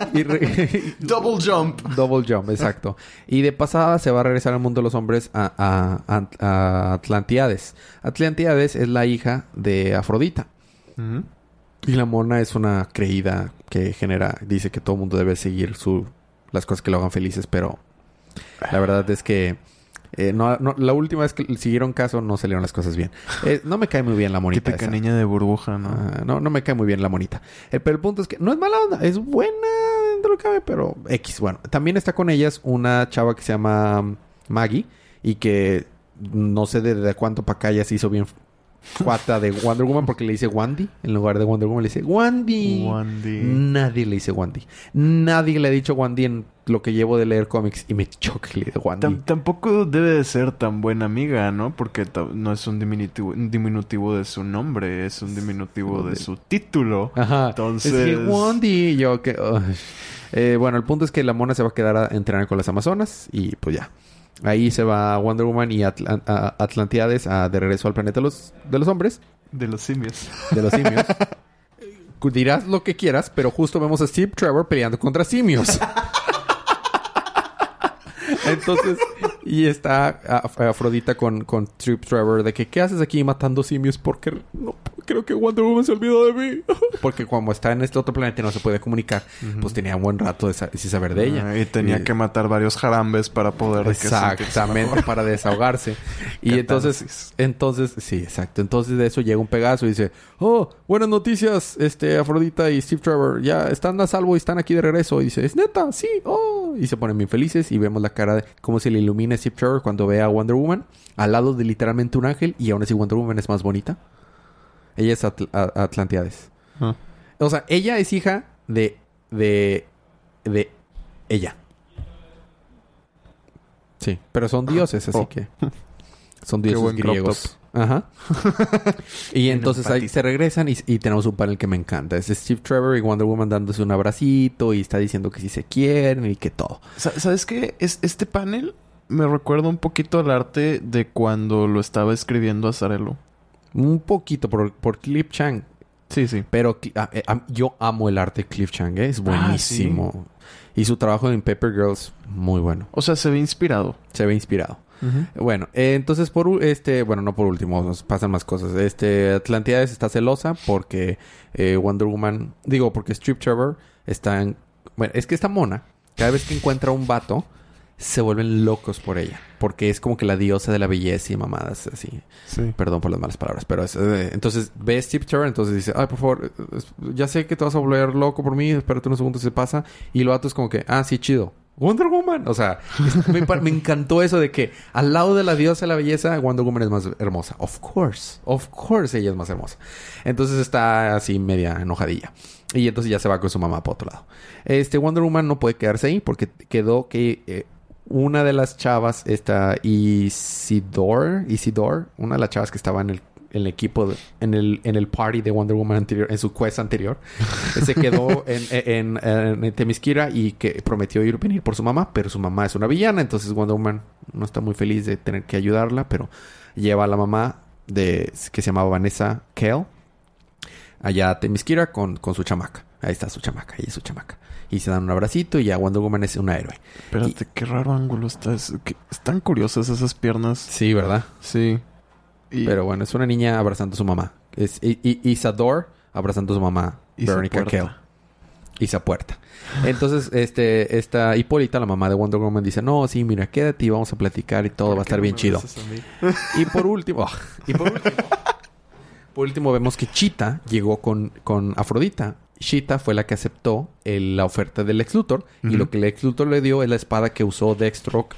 Speaker 1: y re-
Speaker 3: Double jump.
Speaker 1: Double jump, exacto. Y de pasada se va a regresar al mundo de los hombres a, a- a- Atlantiades. Atlantiades es la hija de Afrodita. Y la mona es una creída que genera, dice que todo el mundo debe seguir su, las cosas que lo hagan felices, pero la verdad es que eh, no, no- la última vez que siguieron caso no salieron las cosas bien. Eh, no me cae muy bien la monita.
Speaker 3: Típica
Speaker 1: esa.
Speaker 3: niña de burbuja, ¿no?
Speaker 1: Ah, no, no me cae muy bien la monita. Eh, pero el punto es que no es mala onda, es buena dentro de lo que cabe, pero X. Bueno, también está con ellas una chava que se llama Maggie y que no sé de, de cuánto para acá ya se hizo bien cuata de Wonder Woman porque le dice Wandy. En lugar de Wonder Woman le dice Wandy.
Speaker 3: Wandy.
Speaker 1: Nadie le dice Wandy. Nadie le ha dicho Wandy en lo que llevo de leer cómics y me choca le diga Wandy.
Speaker 3: Tam- tampoco debe de ser tan buena amiga, ¿no? Porque no es un diminutivo, un diminutivo de su nombre, es un diminutivo de su título.
Speaker 1: Ajá.
Speaker 3: Entonces-
Speaker 1: Es que Wandy. Yo que... Eh, bueno, el punto es que la mona se va a quedar a entrenar con las Amazonas y pues ya. Ahí se va Wonder Woman y Atl- a- Atlantiades a, de regreso al planeta de los, de los hombres,
Speaker 3: De los simios.
Speaker 1: de los simios. Dirás lo que quieras, pero justo vemos a Steve Trevor peleando contra simios. Entonces, y está Af- Afrodita con, con Steve Trevor de que, ¿qué haces aquí matando simios? Porque no, creo que Wonder Woman se olvidó de mí. Porque como está en este otro planeta y no se puede comunicar, pues tenía un buen rato de sa- sin saber de ella.
Speaker 3: Ah, y tenía
Speaker 1: Y-
Speaker 3: que matar varios jarambes para poder
Speaker 1: Exactamente, para desahogarse. y entonces, entonces, sí, exacto. Entonces de eso llega un Pegaso y dice, oh, buenas noticias, este, Afrodita y Steve Trevor, ya están a salvo y están aquí de regreso. Y dice, es neta, sí, oh. Y se ponen bien felices y vemos la cara de cómo se le ilumina Steve Trevor cuando ve a Wonder Woman al lado de literalmente un ángel y aún así Wonder Woman es más bonita. Ella es Atl- Atlantiades.
Speaker 3: Ah.
Speaker 1: O sea, ella es hija de, de, de ella. Sí, pero son dioses, así
Speaker 3: Oh.
Speaker 1: que son dioses griegos. Ajá. y entonces ahí se regresan y, y tenemos un panel que me encanta. Es Steve Trevor y Wonder Woman dándose un abracito y está diciendo que sí se quieren y que todo.
Speaker 3: Sa- ¿Sabes qué? Es, este panel me recuerda un poquito al arte de cuando lo estaba escribiendo Azarelo.
Speaker 1: Un poquito por, por Cliff Chang.
Speaker 3: Sí, sí.
Speaker 1: Pero ah, eh, yo amo el arte de Cliff Chang, ¿eh? es
Speaker 3: Ah,
Speaker 1: buenísimo. Y su trabajo en Paper Girls, muy bueno.
Speaker 3: O sea, se ve inspirado.
Speaker 1: Se ve inspirado. Bueno, eh, entonces por este, bueno, no por último, nos pasan más cosas. Este Atlantiades está celosa porque eh, Wonder Woman, digo, porque Strip Trevor está en, bueno, es que esta mona, cada vez que encuentra un vato, se vuelven locos por ella, porque es como que la diosa de la belleza y mamadas así.
Speaker 3: Sí.
Speaker 1: Perdón por las malas palabras, pero es, eh, entonces ve a Steve Trevor, entonces dice, ay, por favor, ya sé que te vas a volver loco por mí, espérate unos segundos se pasa. Y el vato es como que, ah, sí, chido. Wonder Woman. O sea, me, encantó eso de que al lado de la diosa de la belleza, Wonder Woman es más hermosa. Of course. Of course ella es más hermosa. Entonces está así media enojadilla. Y entonces ya se va con su mamá para otro lado. Este Wonder Woman no puede quedarse ahí porque quedó que eh, una de las chavas, esta Isidore, Isidore, una de las chavas que estaba en el, el equipo, de- en el, en el party de Wonder Woman anterior, en su quest anterior, se quedó en, en, en, en Themyscira y que prometió ir venir por su mamá, pero su mamá es una villana, entonces Wonder Woman no está muy feliz de tener que ayudarla, pero lleva a la mamá de que se llamaba Vanessa Kale allá a Themyscira con, con su chamaca. Ahí está su chamaca, ahí es su chamaca. Y se dan un abracito y ya Wonder Woman es una héroe.
Speaker 3: Espérate, qué raro ángulo está. Es- que- están curiosas esas piernas.
Speaker 1: Sí, ¿verdad?
Speaker 3: Sí. Y,
Speaker 1: Pero bueno, es una niña abrazando a su mamá. Es I- I- Isador abrazando a su mamá,
Speaker 3: Isa
Speaker 1: Veronica. Kale. Isa Puerta. Entonces, este, esta Hipólita, la mamá de Wonder Woman, dice, no, sí, mira, quédate y vamos a platicar y todo va a estar bien chido. Y por último, y por último, por último vemos que Chita llegó con, con Afrodita. Chita fue la que aceptó el- la oferta del Lex Luthor. Y lo que el Lex Luthor le dio es la espada que usó Deathstroke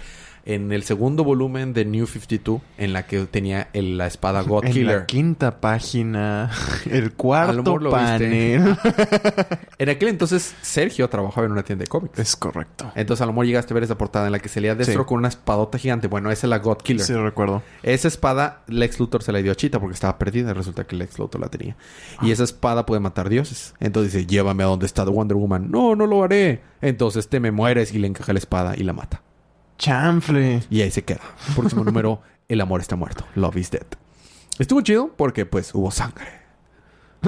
Speaker 1: en el segundo volumen de New 52, en la que tenía el- la espada God
Speaker 3: En
Speaker 1: Killer.
Speaker 3: la quinta página, el cuarto
Speaker 1: mejor lo viste.
Speaker 3: panel.
Speaker 1: En aquel entonces, Sergio trabajaba en una tienda de cómics.
Speaker 3: es correcto.
Speaker 1: Entonces, a lo mejor llegaste a ver esa portada en la que salía Deathstroke
Speaker 3: Sí.
Speaker 1: con una espadota gigante. Bueno, esa es la God Killer.
Speaker 3: Sí, recuerdo.
Speaker 1: Esa espada, Lex Luthor se la dio a Chita porque estaba perdida. Resulta que Lex Luthor la tenía. Y esa espada puede matar dioses. Entonces dice, llévame a donde está Wonder Woman. No, no lo haré. Entonces te me mueres y le encaja la espada y la mata.
Speaker 3: Chanfle.
Speaker 1: Y ahí se queda. Próximo número, El amor está muerto. Love is dead. Estuvo chido porque pues hubo sangre.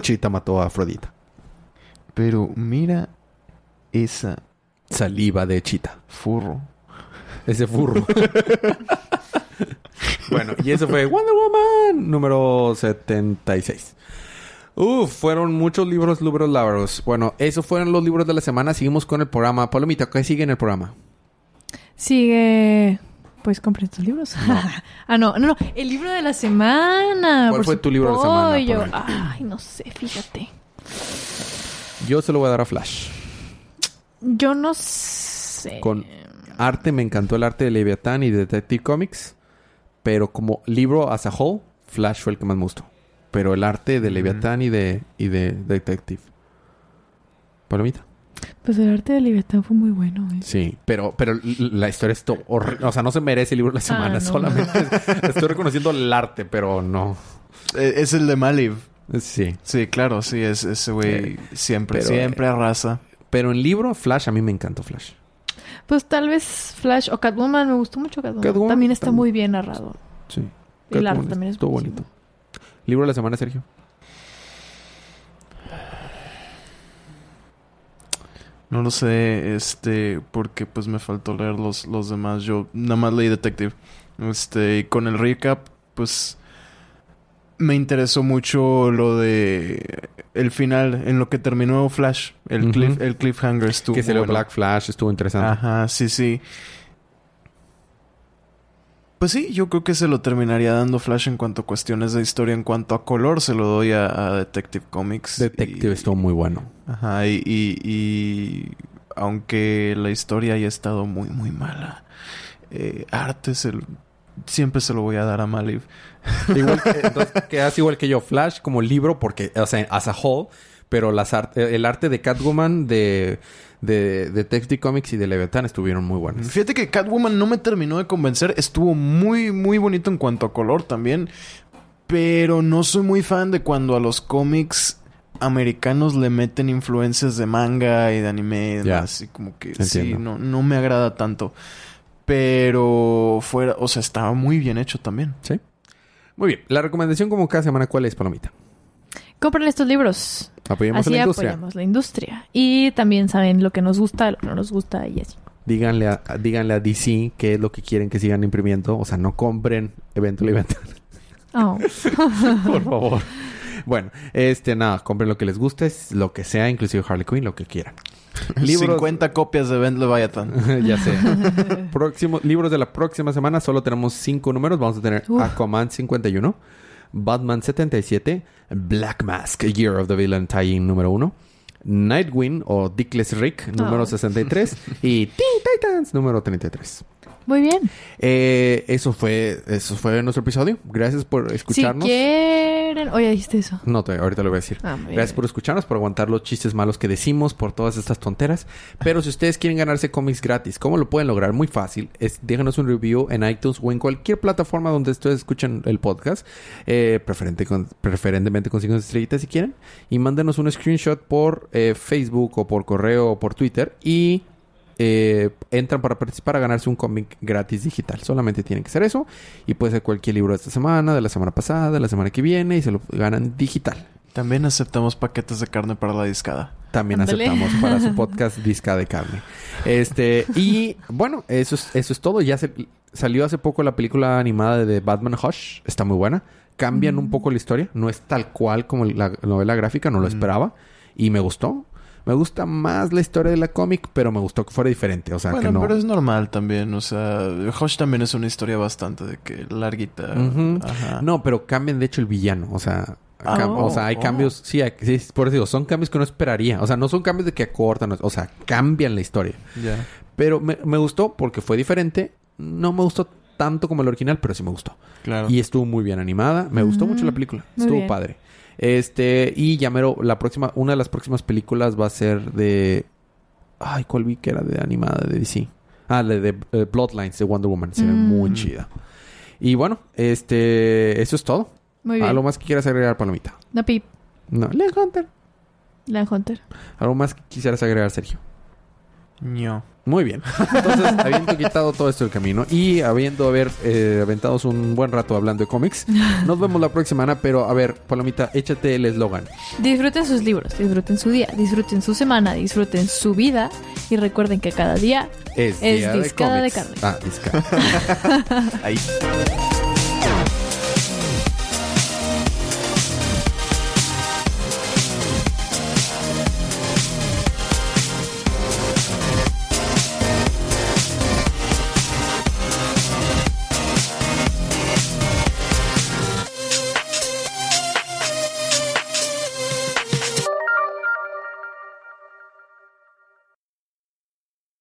Speaker 1: Chita mató a Afrodita.
Speaker 3: Pero mira esa
Speaker 1: Saliva de Chita.
Speaker 3: furro.
Speaker 1: Ese furro. bueno, y eso fue Wonder Woman número 76. Uf, fueron muchos libros, libros largos. Bueno, esos fueron los libros de la semana. Seguimos con el programa. Palomita, ¿qué sigue en el programa?
Speaker 2: Sigue. Pues compré estos libros. ah, no, no, no. El libro de la semana.
Speaker 1: ¿Cuál
Speaker 2: por
Speaker 1: fue tu libro de la semana?
Speaker 2: Ay, no sé, fíjate.
Speaker 1: Yo se lo voy a dar a Flash.
Speaker 2: Yo no sé.
Speaker 1: Con arte, me encantó el arte de Leviathan y de Detective Comics. Pero como libro as a whole, Flash fue el que más me gustó. pero el arte de
Speaker 3: Ujú.
Speaker 1: Leviatán y de, y de Detective. Palomita.
Speaker 2: Pues el arte de Leviatán fue muy bueno, güey.
Speaker 1: Sí, pero, pero la historia es horrible. O sea, no se merece el libro de la semana.
Speaker 2: no.
Speaker 1: Solamente estoy reconociendo el arte, pero no.
Speaker 3: Eh, Es el de Maliv.
Speaker 1: Sí.
Speaker 3: Sí, claro, sí, es ese güey
Speaker 1: Eh,
Speaker 3: siempre,
Speaker 1: pero,
Speaker 3: siempre arrasa.
Speaker 1: Pero en libro, Flash, a mí me encantó Flash.
Speaker 2: Pues tal vez Flash o Catwoman, me gustó mucho Catwoman.
Speaker 1: Catwoman
Speaker 2: también está
Speaker 1: también.
Speaker 2: muy bien narrado.
Speaker 1: Sí.
Speaker 2: El arte también es
Speaker 1: Estuvo
Speaker 2: buenísimo.
Speaker 1: bonito. Libro de la semana, Sergio.
Speaker 3: No lo sé, este, porque pues me faltó leer los, los demás. Yo nada más leí Detective. Este, y con el recap, pues me interesó mucho lo de el final, en lo que terminó Flash. El, cliff, el cliffhanger estuvo
Speaker 1: que se lo
Speaker 3: bueno.
Speaker 1: Black Flash, estuvo interesante.
Speaker 3: Ajá, sí, sí. Pues sí, yo creo que se lo terminaría dando Flash en cuanto a cuestiones de historia. En cuanto a color, se lo doy a, a Detective Comics.
Speaker 1: Detective
Speaker 3: Y-
Speaker 1: estuvo muy bueno.
Speaker 3: Ajá, y, y, y aunque la historia haya estado muy, muy mala, eh, arte se lo- siempre se lo voy a dar a Maliv.
Speaker 1: Igual que, entonces, quedas igual que yo. Flash como libro, porque, o sea, as a whole, pero las art- el arte de Catwoman, de, de Detective Comics y de Leviathan estuvieron muy buenos.
Speaker 3: Fíjate que Catwoman no me terminó de convencer. Estuvo muy, muy bonito en cuanto a color también. Pero no soy muy fan de cuando a los cómics americanos le meten influencias de manga y de anime y como que sí, no, no me agrada tanto. Pero fuera, o sea, estaba muy bien hecho también.
Speaker 1: ¿Sí? Muy bien. La recomendación como cada semana, ¿cuál es, Palomita?
Speaker 2: Compren estos libros.
Speaker 1: Apoyemos a
Speaker 2: así
Speaker 1: la industria.
Speaker 2: apoyamos la industria. Y también saben lo que nos gusta, lo que no nos gusta y así.
Speaker 1: Díganle a, díganle a DC qué es lo que quieren que sigan imprimiendo. O sea, no compren evento Leviathan.
Speaker 2: Oh.
Speaker 1: Por favor. Bueno, este, nada, compren lo que les guste, lo que sea, inclusive Harley Quinn, lo que quieran. Libros-
Speaker 3: 50 copias de Ben Leviathan.
Speaker 1: ya sé. Próximo, libros de la próxima semana, solo tenemos cinco números. Vamos a tener
Speaker 2: Uf.
Speaker 1: Aquaman 51, Batman 77, Black Mask, Year of the Villain Tie-In número 1, Nightwing o Dickless Rick número
Speaker 2: Oh.
Speaker 1: 63 y Teen Titans número 33.
Speaker 2: Muy bien.
Speaker 1: Eh, eso fue eso fue nuestro episodio. Gracias por escucharnos.
Speaker 2: Si quieren... Oye, dijiste eso.
Speaker 1: No, te, ahorita lo voy a decir.
Speaker 2: Ah.
Speaker 1: Gracias por escucharnos, por aguantar los chistes malos que decimos, por todas estas tonteras. Pero si ustedes quieren ganarse cómics gratis, ¿cómo lo pueden lograr? Muy fácil. Es déjanos un review en iTunes o en cualquier plataforma donde ustedes escuchen el podcast. Eh, preferente con- preferentemente con cinco estrellitas si quieren. Y mándenos un screenshot por eh, Facebook o por correo o por Twitter. Y eh, entran para participar a ganarse un cómic gratis digital. Solamente tienen que hacer eso. Y puede ser cualquier libro de esta semana, de la semana pasada, de la semana que viene. Y se lo ganan digital.
Speaker 3: También aceptamos paquetes de carne para la discada.
Speaker 1: También aceptamos para su podcast Disca de Carne. Este, y bueno, eso es, eso es todo. Ya se, salió hace poco la película animada de Batman Hush. Está muy buena. Cambian un poco la historia. No es tal cual como la novela gráfica, no lo
Speaker 3: Mm.
Speaker 1: esperaba. Y me gustó. Me gusta más la historia de la cómic, pero me gustó que fuera diferente. O sea,
Speaker 3: bueno,
Speaker 1: que no.
Speaker 3: pero es normal también. O sea, Hush también es una historia bastante de que larguita.
Speaker 1: Ujú.
Speaker 3: Ajá.
Speaker 1: No, pero cambian de hecho el villano. O sea,
Speaker 3: Ah,
Speaker 1: o sea, hay
Speaker 3: oh.
Speaker 1: cambios. Sí, hay- sí, por eso digo, son cambios que no esperaría. O sea, no son cambios de que acortan. O sea, cambian la historia.
Speaker 3: Ya.
Speaker 1: Pero me, me gustó porque fue diferente. No me gustó tanto como el original, pero sí me gustó.
Speaker 3: Claro.
Speaker 1: Y estuvo muy bien animada. Me gustó
Speaker 2: Mm,
Speaker 1: mucho la película.
Speaker 2: muy
Speaker 1: Estuvo
Speaker 2: bien.
Speaker 1: padre. Este, y ya mero, la próxima, una de las próximas películas va a ser de. Ay, ¿cuál vi que era de animada de DC? Ah, la de eh, Bloodlines de Wonder Woman. Se ve
Speaker 2: Mm.
Speaker 1: muy chida. Y bueno, este, eso es todo.
Speaker 2: Muy bien.
Speaker 1: ¿Algo más que quieras agregar, Palomita?
Speaker 2: No, Pip.
Speaker 1: No, Len Hunter.
Speaker 2: Land Hunter.
Speaker 1: ¿Algo más que quisieras agregar, Sergio?
Speaker 3: Ño.
Speaker 1: Muy bien. Entonces, habiendo quitado todo esto del camino y habiendo haber eh, aventados un buen rato hablando de cómics, nos vemos la próxima semana. Pero, a ver, Palomita, échate el eslogan.
Speaker 2: Disfruten sus libros, disfruten su día, disfruten su semana, disfruten su vida y recuerden que cada día
Speaker 1: Es,
Speaker 2: Es
Speaker 1: día de
Speaker 2: discada de
Speaker 1: cómics.
Speaker 2: carne.
Speaker 1: Ah, discada.
Speaker 3: Ahí.